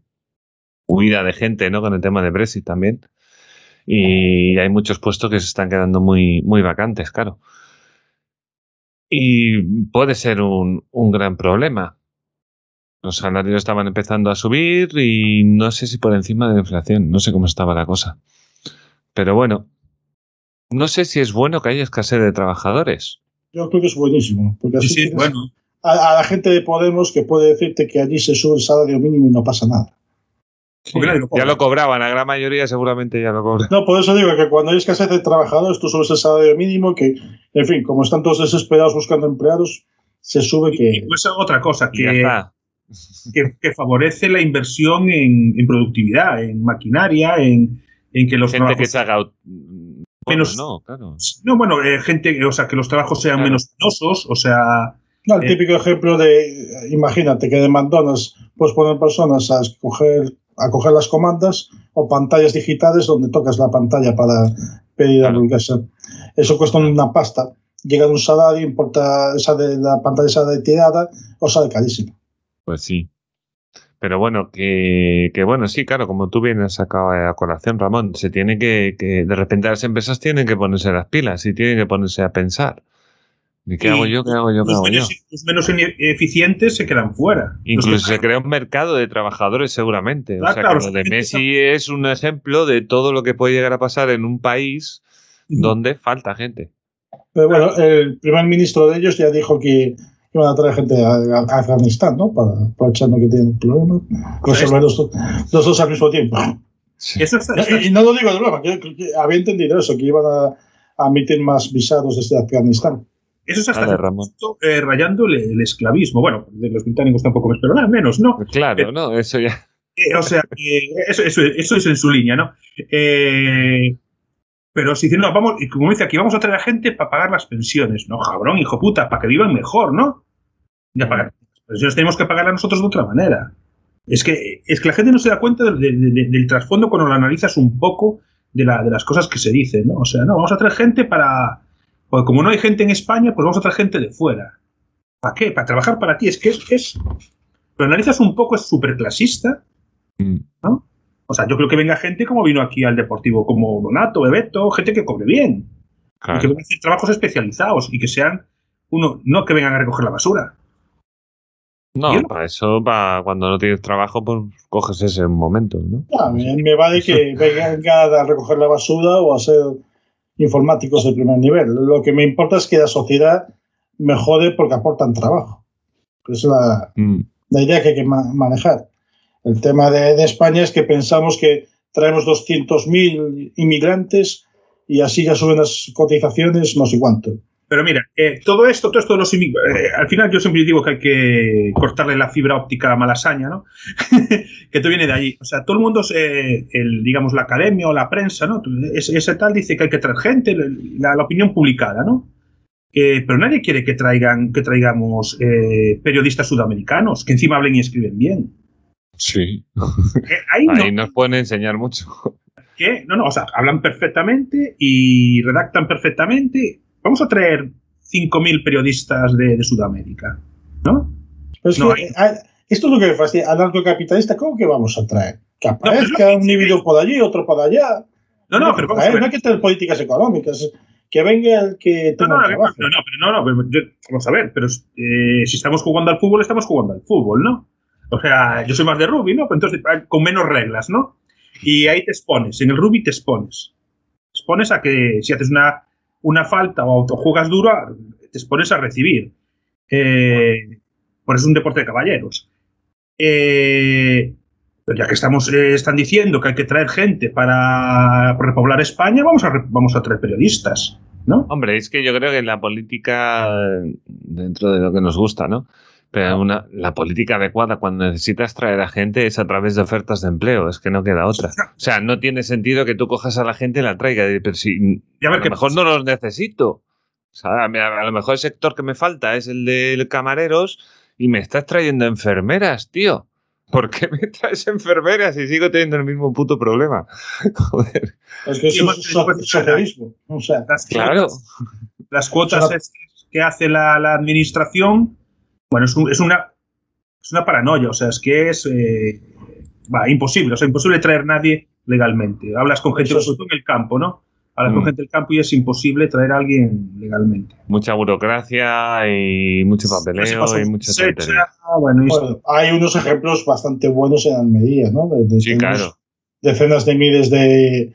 huida de gente, ¿no? Con el tema de Brexit también. Y hay muchos puestos que se están quedando muy, muy vacantes, claro. Y puede ser un, un gran problema. Los salarios estaban empezando a subir y no sé si por encima de la inflación, no sé cómo estaba la cosa. Pero bueno, no sé si es bueno que haya escasez de trabajadores. Yo creo que es buenísimo. Porque Sí, así sí, bueno. a, a la gente de Podemos que puede decirte que allí se sube el salario mínimo y no pasa nada. Ya lo cobraban, la gran mayoría seguramente ya lo cobran. No, por eso digo que cuando hay escasez de trabajadores, tú subes el salario mínimo, que, en fin, como están todos desesperados buscando empleados, se sube Y que... pues otra cosa, Y que, que, que favorece la inversión en, en productividad, en maquinaria, en, en que los Gente que se haga. Menos- no, claro. No, bueno, eh, gente, o sea, que los trabajos sean Claro. menos penosos, o sea. No, el Eh. típico ejemplo de, imagínate que de McDonald's puedes poner personas a escoger, a coger las comandas o pantallas digitales donde tocas la pantalla para pedir Claro. hamburguesa. Eso cuesta una pasta. Llega de un salario, importa esa de la pantalla esa de tirada, o sale carísimo. Pues sí. Pero bueno, que, que bueno, sí, claro, como tú vienes sacado a colación, Ramón, se tiene que, que, de repente las empresas tienen que ponerse las pilas y tienen que ponerse a pensar. ¿Y qué Y hago yo? ¿Qué hago yo? ¿Qué los, hago yo? menos, los menos eficientes se quedan fuera. Incluso se crea un mercado de trabajadores seguramente. O sea, claro, que lo de Messi es un ejemplo de todo lo que puede llegar a pasar en un país donde falta gente. Pero bueno, el primer ministro de ellos ya dijo que iban a traer gente a, a Afganistán, ¿no? Para, aprovechando que tienen problemas. Resolver los, los dos al mismo tiempo. Eso está, está- Y, y no lo digo de broma, que, que- que había entendido eso, que iban a, a emitir más visados desde Afganistán. eso es hasta punto, eh, rayando el, el esclavismo. Bueno, de los británicos tampoco me espero nada menos, ¿no? Claro, ¿no? Eso ya. Eh, o sea, que eso, eso, eso es en su línea, ¿no? Eh, pero si dicen, no, vamos, y como dice aquí, vamos a traer a gente para pagar las pensiones. No, cabrón, hijo puta, para que vivan mejor, ¿no? Ya pagar las pensiones tenemos que pagarlas nosotros de otra manera. Es que, es que la gente no se da cuenta del, trasfondo cuando lo analizas un poco de, la- de las cosas que se dicen, ¿no? O sea, no, vamos a traer gente para. Porque como no hay gente en España, pues vamos a traer gente de fuera. ¿Para qué? Para trabajar para ti. Es que es. es lo analizas un poco, es súper clasista. Mm. O sea, yo creo que venga gente como vino aquí al Deportivo, como Donato, Bebeto, gente que cobre bien. Y que vengan a hacer trabajos especializados y que sean uno, no que vengan a recoger la basura. No, para eso, para cuando no tienes trabajo, pues coges ese momento, ¿no? Ya, me, me vale que vengan a recoger la basura o a ser informáticos de primer nivel. Lo que me importa es que la sociedad mejore porque aportan trabajo. Es la, Mm. la idea que hay que ma- manejar. El tema de, de España es que pensamos que traemos 200.000 inmigrantes y así ya suben las cotizaciones no sé cuánto. Pero mira, eh, todo esto, todo esto de los eh, al final yo siempre digo que hay que cortarle la fibra óptica a Malasaña, ¿no? que todo viene de allí. O sea, todo el mundo, eh, el, digamos, la academia o la prensa, ¿no? Ese, tal dice que hay que traer gente, la, opinión publicada, ¿no? pero nadie quiere que traigan, que traigamos periodistas sudamericanos que encima hablen y escriben bien. Sí. ahí, ahí nos pueden enseñar mucho. ¿Qué? No, no, o sea, hablan perfectamente y redactan perfectamente vamos a traer 5.000 periodistas de, Sudamérica, ¿no? Eh, esto es lo que me fastidia. Anarcocapitalista, ¿cómo que vamos a traer? Que aparezca un individuo por allí, otro por allá. No, no, pero vamos a ver. No hay que tener políticas económicas. Que venga el que tenga no, no, trabajo. no, no, no, no, vamos a ver, pero eh, si estamos jugando al fútbol, estamos jugando al fútbol, ¿no? O sea, yo soy más de rugby, ¿no? Pero entonces, con menos reglas, ¿no? Y ahí te expones, en el rugby te expones. Te expones a que si haces una una falta o juegas duro, te expones a recibir. Eh, por eso es un deporte de caballeros. Eh, pero ya que estamos, eh, están diciendo que hay que traer gente para repoblar España, vamos a, vamos a traer periodistas. ¿no? Hombre, es que yo creo que la política, dentro de lo que nos gusta, ¿no? Pero una, la política adecuada cuando necesitas traer a gente es a través de ofertas de empleo, es que no queda otra. O sea, no tiene sentido que tú cojas a la gente y la traigas, pero si a, lo mejor no los necesito. O sea, a, lo mejor el sector que me falta es el de camareros y me estás trayendo enfermeras, tío. ¿Por qué me traes enfermeras y sigo teniendo el mismo puto problema? Joder. Es que eso es socialismo. O sea, las claro. las cuotas que hace la, la administración bueno, es, una, es una paranoia, o sea, es que es eh, imposible, o sea, imposible traer nadie legalmente. Hablas con gente, en el campo, ¿no? Hablas con mm. gente del campo y es imposible traer a alguien legalmente. Mucha burocracia y mucho papeleo y mucha bueno, Hay unos ejemplos bastante buenos en Almería, ¿no? sí, claro. Decenas de miles de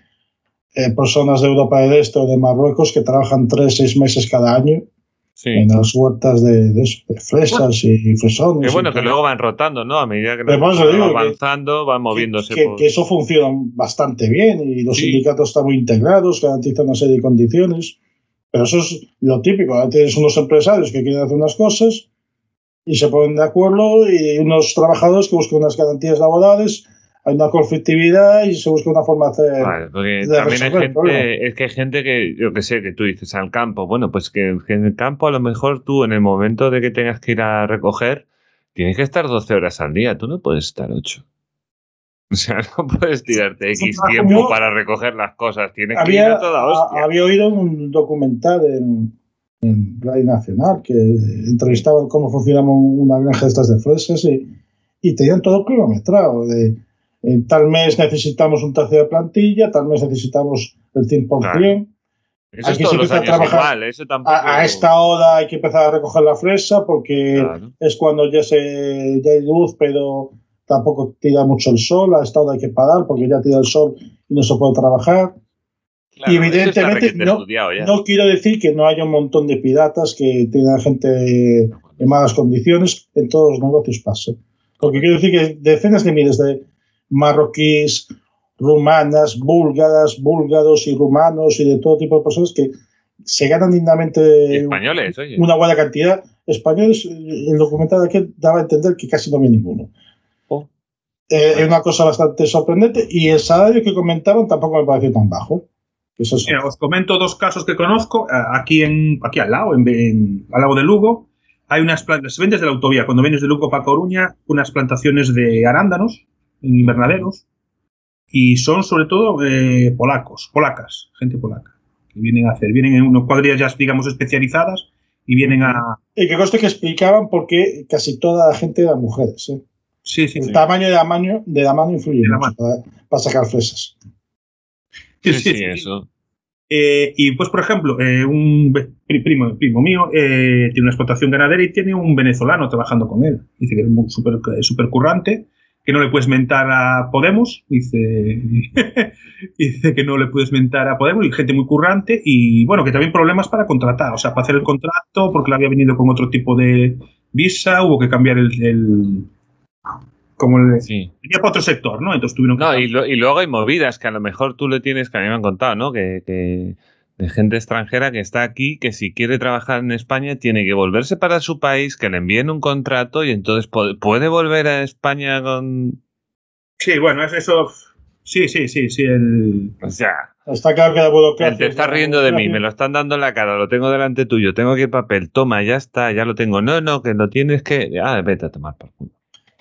eh, personas de Europa del Este o de Marruecos que trabajan tres, seis meses cada año en las huertas de, fresas y fresones. Qué bueno que luego van rotando, ¿no? A medida que van avanzando, van moviéndose. Que, eso funciona bastante bien y los sindicatos están muy integrados, garantizan una serie de condiciones. Pero eso es lo típico. Ahora tienes unos empresarios que quieren hacer unas cosas y se ponen de acuerdo y unos trabajadores que buscan unas garantías laborales hay una conflictividad y se busca una forma de hacer. también hay gente, es que hay gente que, yo que sé, que tú dices al campo, bueno, pues que, en el campo a lo mejor tú en el momento de que tengas que ir a recoger, tienes que estar 12 horas al día, tú no puedes estar 8. O sea, no puedes tirarte X tiempo para recoger las cosas, tienes que ir a toda hostia. Había oído un documental en, en Radio Nacional que entrevistaban cómo funcionaba una granja de estas de fresas y, y tenían todo kilometrado de en tal mes necesitamos un tercio de plantilla, tal mes necesitamos el 100%. Eso es todos los años igual, eso tampoco... a, esta hora hay que empezar a recoger la fresa porque es cuando ya, se, ya hay luz, pero tampoco tira mucho el sol. A esta hora hay que parar porque ya tira el sol y no se puede trabajar. y evidentemente no, no, quiero decir que no haya un montón de piratas que tengan gente en malas condiciones. En todos los negocios pasa. Porque quiero decir que decenas de miles de marroquíes, rumanas, búlgaras, búlgaros y rumanos y de todo tipo de personas que se ganan dignamente españoles, una buena cantidad. Españoles, el documental de aquí daba a entender que casi no había ninguno. Oh. Eh, es una cosa bastante sorprendente y el salario que comentaban tampoco me pareció tan bajo. os comento dos casos que conozco. Eh, aquí, en, aquí al lado, en, al lado de Lugo, hay unas plantas, se ven desde la autovía, cuando vienes de Lugo para Coruña, unas plantaciones de arándanos en invernaderos y son sobre todo eh, polacos, polacas, gente polaca, que vienen a hacer, vienen en unas cuadrillas ya, digamos, especializadas y vienen a... Y que conste que explicaban por qué casi toda la gente era mujeres. ¿eh? Sí, sí, El tamaño de la mano, de la mano influye mucho para, sacar fresas. Sí, sí, eso. Eh, y pues, por ejemplo, un primo, primo mío tiene una explotación ganadera y tiene un venezolano trabajando con él. Dice que es súper super currante que no le puedes mentar a Podemos, dice, dice que no le puedes mentar a Podemos, y gente muy currante, y bueno, que también problemas para contratar, o sea, para hacer el contrato, porque le había venido con otro tipo de visa, hubo que cambiar el... como le sí. venía para otro sector, ¿no? Entonces tuvieron No, y, y, luego hay movidas que a lo mejor tú le tienes, que a mí me han contado, ¿no? Que, de gente extranjera que está aquí, que si quiere trabajar en España tiene que volverse para su país, que le envíen un contrato y entonces puede, puede volver a España con... Sí, bueno, es eso. Sí, sí, sí, sí. El... O sea, Está claro que la burocracia. te estás riendo de mí, me lo están dando en la cara, lo tengo delante tuyo, tengo aquí el papel, toma, ya está, ya lo tengo. No, no, que lo tienes que... Ah, vete a tomar por culo.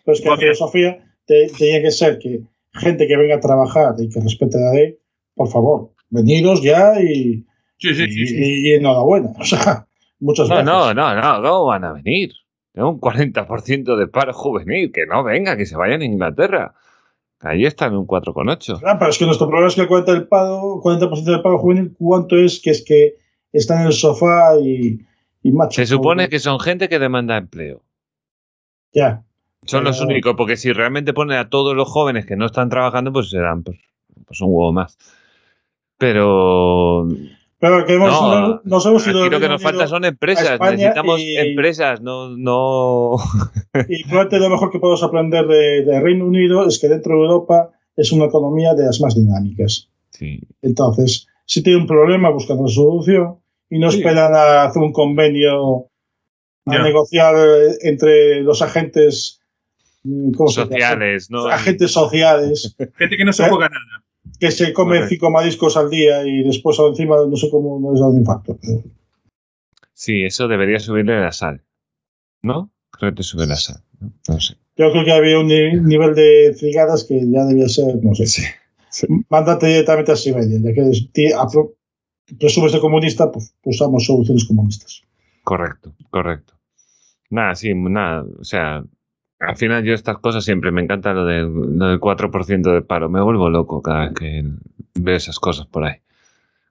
Pero es que la filosofía te- tenía que ser que gente que venga a trabajar y que respete la ley, por favor, veniros ya y, Sí, sí, sí. sí. y- y enhorabuena. O sea, muchas No, gracias. no, no, no, ¿cómo van a venir? Tengo un 40% de paro juvenil, que no venga, que se vayan a Inglaterra. Ahí están un 4,8. Ah, pero es que nuestro problema es que el 40% del pago, 40% del pago juvenil, ¿cuánto es que es que está en el sofá y, y macho? Se supone que son gente que demanda empleo. Ya. Son los únicos, porque si realmente ponen a todos los jóvenes que no están trabajando, pues serán pues, pues un huevo más. Pero Pero que hemos, No, no, nos hemos ido aquí lo que nos falta son empresas. Necesitamos y- empresas, no, no. Y probablemente lo mejor que podemos aprender de, de Reino Unido es que dentro de Europa es una economía de las más dinámicas. Sí. Entonces, si tiene un problema, buscan una solución y no Sí. esperan a hacer un convenio a Ya. negociar eh, entre los agentes mm. Sociales, ¿no? agentes sociales Gente que no se ¿Eh? juega nada. Que se Correcto. cinco mariscos al día y después encima no sé cómo no les da un infarto. pero- Sí, eso debería subirle la sal. ¿No? Creo que te sube la sal. No, No sé. Yo creo que había un ni- nivel de cigadas que ya debía ser, no sé. Sí. Mándate directamente a Siberia, ya que presumes de comunista, pues usamos soluciones comunistas. Correcto, correcto. Nada, sí, nada. O sea, al final yo estas cosas siempre me encanta lo del, lo del 4% de paro. Me vuelvo loco cada vez que veo esas cosas por ahí.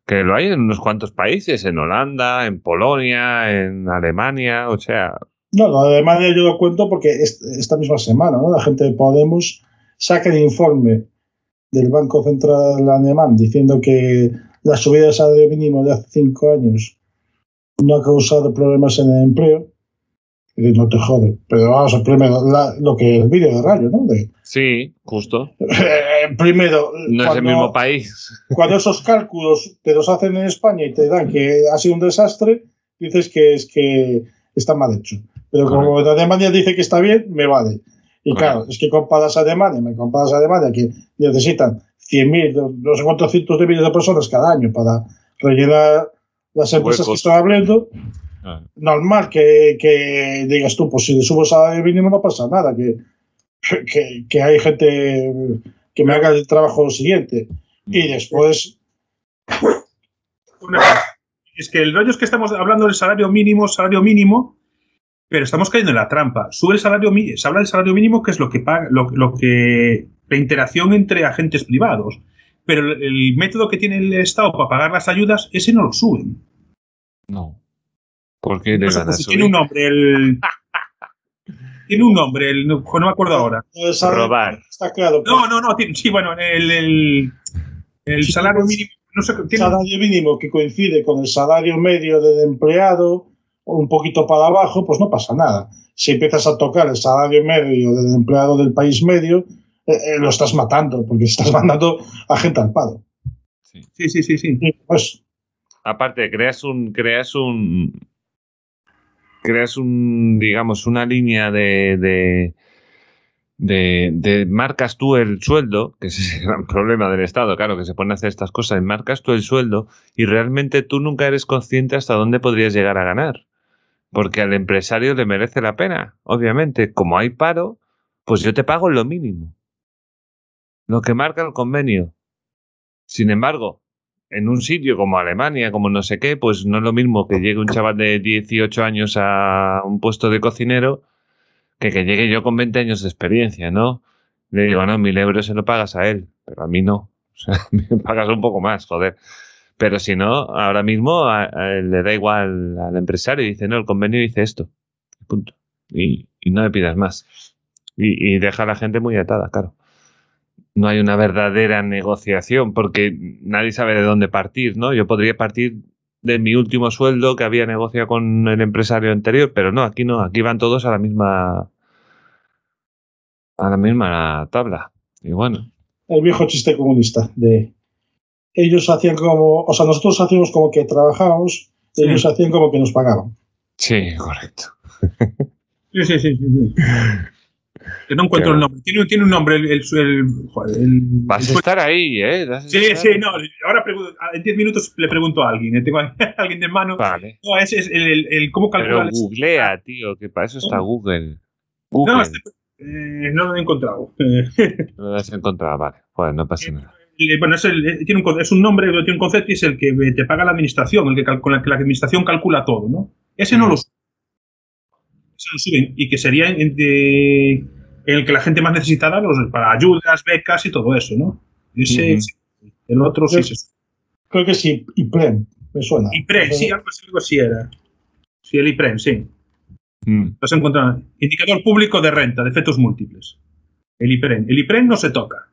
Que lo hay en unos cuantos países, en Holanda, en Polonia, en Alemania, o sea, No, lo de Alemania yo lo cuento porque es- esta misma semana. La gente de Podemos saca el informe del Banco Central alemán diciendo que la subida del salario mínimo de hace cinco años no ha causado problemas en el empleo. Y no te jode. Pero vamos a primero, la- lo que el vídeo de Rayo, ¿no? De, sí, justo. eh, primero, No es el cuando- mismo país. cuando esos cálculos te los hacen en España y te dan que ha sido un desastre, dices que es que está mal hecho. Pero como en Alemania dice que está bien, me vale. Y Correcto. claro, es que comparas a Alemania, me comparas a Alemania que necesitan 100.000, no- sé cuántos cientos de miles de personas cada año para rellenar las empresas que Huecos. están abriendo, Normal que, que digas tú, pues si le subo el salario mínimo no pasa nada, que, que, que hay gente que me haga el trabajo siguiente. Y después, Una es que el rollo es que estamos hablando del salario mínimo, salario mínimo, pero estamos cayendo en la trampa. Sube el salario se habla del salario mínimo, que es lo que paga, lo, lo que la interacción entre agentes privados. Pero el, el método que tiene el Estado para pagar las ayudas, ese no lo suben. no. ¿Por qué le No sé, van a pues, subir? tiene un nombre, el. tiene un nombre, el, no, no me acuerdo ahora. Robar. está claro. No, no, no, tiene- sí, bueno, el, el, el Sí, salario pues, mínimo, no sé, el tiene, salario mínimo que coincide con el salario medio del empleado, o un poquito para abajo, pues no pasa nada. Si empiezas a tocar el salario medio del empleado del país medio, eh, eh, lo estás matando, porque estás mandando a gente al paro. Sí. sí, sí, sí, pues, Aparte, creas un, creas un, creas un, digamos, una línea de, de, de, marcas tú el sueldo, que es el gran problema del Estado, claro, que se pone a hacer estas cosas, marcas tú el sueldo y realmente tú nunca eres consciente hasta dónde podrías llegar a ganar. Porque al empresario le merece la pena, obviamente. Como hay paro, pues yo te pago lo mínimo. Lo que marca el convenio. Sin embargo, en un sitio como Alemania, como no sé qué, pues no es lo mismo que llegue un chaval de 18 años a un puesto de cocinero que que llegue yo con 20 años de experiencia, ¿no? Le digo, no, mil euros se lo pagas a él, pero a mí no. O sea, me pagas un poco más, joder. Pero si no, ahora mismo le da igual al empresario y dice, no, el convenio dice esto. Punto. Y, y no le pidas más. Y, y deja a la gente muy atada, claro no hay una verdadera negociación porque nadie sabe de dónde partir, ¿no? Yo podría partir de mi último sueldo que había negociado con el empresario anterior, pero no, aquí no, aquí van todos a la misma a la misma tabla. Y bueno, el viejo chiste comunista de ellos hacían como, o sea, nosotros hacíamos como que trabajábamos, Sí. ellos hacían como que nos pagaban. Sí, correcto. Sí, sí, sí. sí, sí. Que no encuentro el nombre. Tiene, tiene un nombre el. el, el- joder, el- Vas a el- estar ahí, ¿eh? Sí, estar- sí, no. Ahora pregunto- en 10 minutos le pregunto a alguien. eh, Tengo a alguien de mano. Vale. No, ese es el, el, el- cómo Pero calcular. googlea, tío, que para eso está Google. Google. No, este- eh, no lo he encontrado. No lo has encontrado, vale. Pues no pasa nada. eh, bueno, es, el- tiene un, es un nombre, tiene un concepto y es el que te paga la administración, el que cal- con el que la administración calcula todo, ¿no? Ese no Mm. lo sube. Ese lo suben. Y que sería de- el que la gente más necesitada, los, para ayudas, becas y todo eso, ¿no? Ese, sí. El otro sí, sí. Creo que sí, IPREM, me suena. IPREM, sí, algo así, algo así era. Sí, el IPREM, sí. Mm. Encontrado. Indicador público de renta, de efectos múltiples. El IPREM. El IPREM no se toca.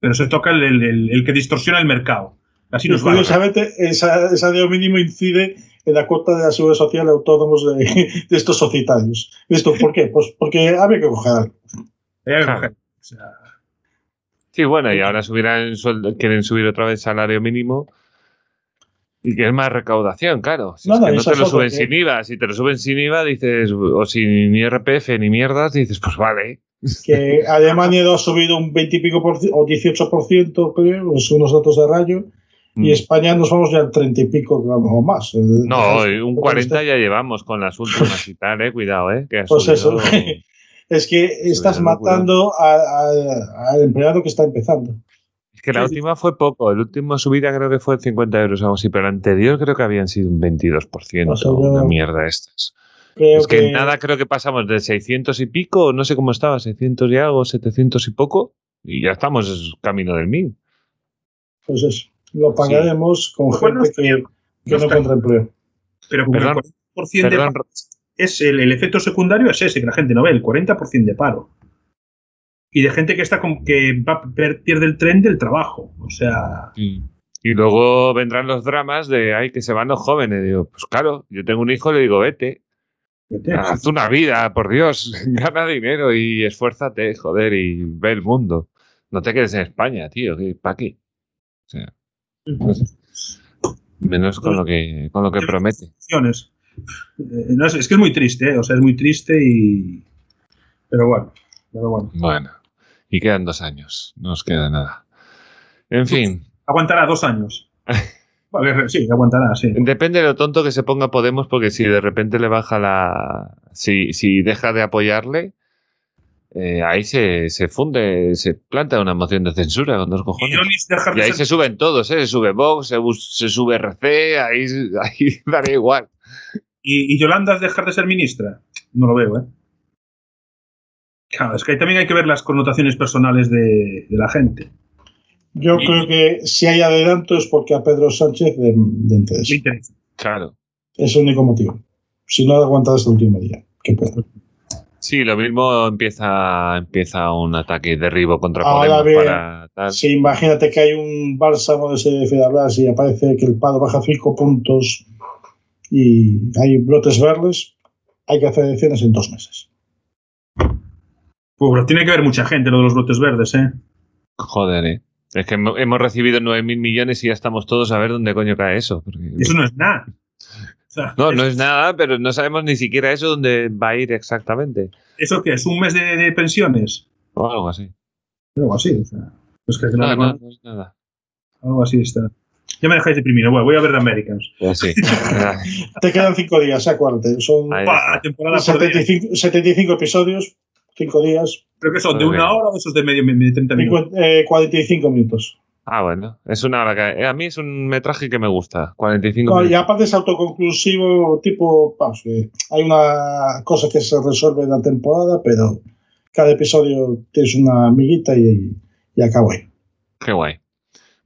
Pero se toca el, el- el- el que distorsiona el mercado. Así nos va. curiosamente, esa, esa de mínimo incide en la cuota de la seguridad social de autónomos de, de estos societarios. ¿Esto por qué? Pues porque había que coger algo. Claro. o sea, Sí, bueno, y ahora subirán sueldo, quieren subir otra vez el salario mínimo y que es más recaudación, claro. Si No, es no, que no te es lo suben que- sin IVA, si te lo suben sin IVA, dices, o sin ni RPF ni mierdas, dices, pues vale. Que Alemania ha subido un 20 y pico por, o 18%, creo, son unos datos de rayo. Y España nos vamos ya al 30 y pico o más. No, y un Pues 40 ya llevamos con las últimas y tal, eh, cuidado, eh. Que Pues eso. subido- Es que estás matando al empleado que está empezando. Es que la última fue poco, el último subida creo que fue 50 euros o algo así, pero el anterior creo que habían sido un 22%, O sea, yo- una mierda estas. Creo es que, que nada creo que pasamos de 600 y pico, no sé cómo estaba, 600 y algo, 700 y poco, y ya estamos camino del 1000. pues eso, lo pagaremos con Bueno, gente que, que no está- encuentra empleo. pero como Perdón, el 40% de Perdón, paro es el, el efecto secundario es ese que la gente no ve, el 40% de paro. Y de gente que está con, que va, pierde el tren del trabajo. O sea, y, y luego vendrán los dramas de, ay, que se van los jóvenes. Digo, pues claro, yo tengo un hijo, le digo, vete, vete, haz una vida, por Dios, gana dinero y esfuérzate, joder, y ve el mundo. No te quedes en España, tío, ¿para qué? O sea, menos con lo que, con lo que promete. Eh, no, es, es que es muy triste, ¿eh? o sea, es muy triste y. Pero bueno, pero bueno. Bueno, y quedan dos años, no nos queda nada. En fin, Aguantará dos años. Vale, sí, aguantará, sí. depende de lo tonto que se ponga Podemos, porque si de repente le baja la. Si, si deja de apoyarle, eh, ahí se, se funde, se planta una moción de censura con dos Y cojones. Y de ahí ser- se suben todos, ¿eh? Se sube Vox, se, sube RC, ahí, ahí daría igual. ¿Y, y Yolanda es dejar de ser ministra? No lo veo, ¿eh? Claro, es que ahí también hay que ver las connotaciones personales de, de la gente. Yo Y- creo que si hay adelanto es porque a Pedro Sánchez le, le interesa. Claro. Es el único motivo. Si no, aguantado hasta el último día. Que puede. Sí, lo mismo empieza, empieza un ataque de derribo contra Ahora Podemos bien, para tal. Si imagínate que hay un bálsamo de ese de hablar y aparece que el paro baja 5 puntos y hay brotes verdes, hay que hacer elecciones en dos meses. Pues, pero tiene que ver mucha gente lo de los brotes verdes, ¿eh? Joder, eh. Es que hemo- hemos recibido 9.000 millones y ya estamos todos a ver dónde coño cae eso. porque- Eso no es nada. Sea, No, no es nada, pero no sabemos ni siquiera eso dónde va a ir exactamente. ¿Eso qué es? ¿Un mes de, de pensiones? O algo así. Algo así, o sea. Que No, no, no es nada. Algo así está. Ya me dejáis deprimido. Bueno, voy a ver The Americans. Sí. Te quedan 5 días, acuérdate. Son Pa, está. temporada por día. 75, 75 episodios, 5 días, Creo que son de una hora o de esos de medio, medio 30 minutos. 50, eh, 45 minutos. Ah, bueno. Es una hora que. eh, A mí es un metraje que me gusta. 45 No, y aparte es autoconclusivo, tipo, vamos, que hay una cosa que se resuelve en la temporada, pero cada episodio tienes una amiguita y, y acabo ahí. Qué guay.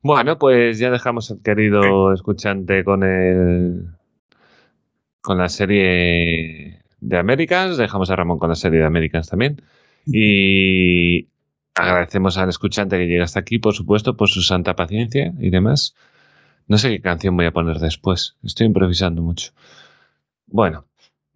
Bueno, pues ya dejamos al querido escuchante con el. con la serie de Americans. Dejamos a Ramón con la serie de Americans también. Y agradecemos al escuchante que llega hasta aquí, por supuesto, por su santa paciencia y demás. No sé qué canción voy a poner después. Estoy improvisando mucho. Bueno,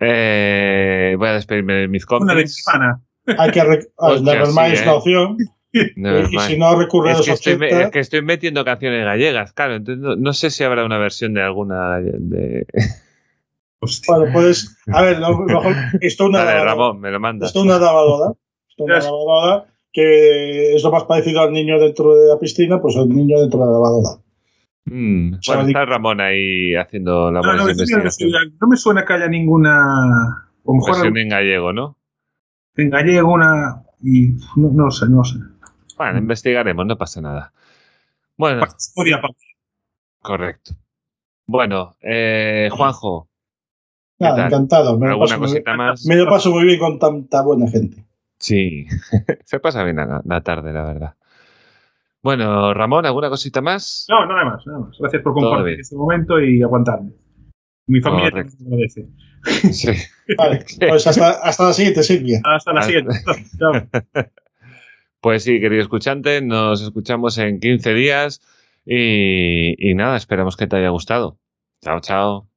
eh, voy a despedirme de mis Una de. Tijuana. Hay que Hostia, Nevermind sí, es ¿eh? una opción. Y si no recurre a Es los que, estoy, me- 80, es que estoy metiendo canciones gallegas, claro. Entonces no, no sé si habrá una versión de alguna. De... Hostia. bueno, pues, a ver, lo mejor, esto es una Dale, lavadora. Ramón, me lo manda. Esto es una lavadora. Esto es una lavadora que es lo más parecido al niño dentro de la piscina, pues el niño dentro de la lavadora. Mm, sea, bueno, está Ramón ahí haciendo No, labores no, de estoy investigación. no me suena que haya ninguna. Lo mejor Versión en gallego, ¿no? en gallego una. Y no, no sé, no sé. Bueno, investigaremos, no pasa nada. Bueno, Podía correcto. Bueno, eh, Juanjo, ¿Qué Nada, tal? encantado. Me lo, ¿alguna paso cosita más? me lo paso muy bien con tanta buena gente. Sí, se pasa bien la, la tarde, la verdad. Bueno, Ramón, ¿alguna cosita más? No, nada más, nada más. Gracias por compartir este momento y aguantarme. Mi familia Correcto. también me agradece. Sí. Vale, pues hasta, hasta la siguiente, Silvia. Hasta la siguiente. Chao. Pues sí, querido escuchante, nos escuchamos en 15 días y, y nada, esperamos que te haya gustado. Chao, chao.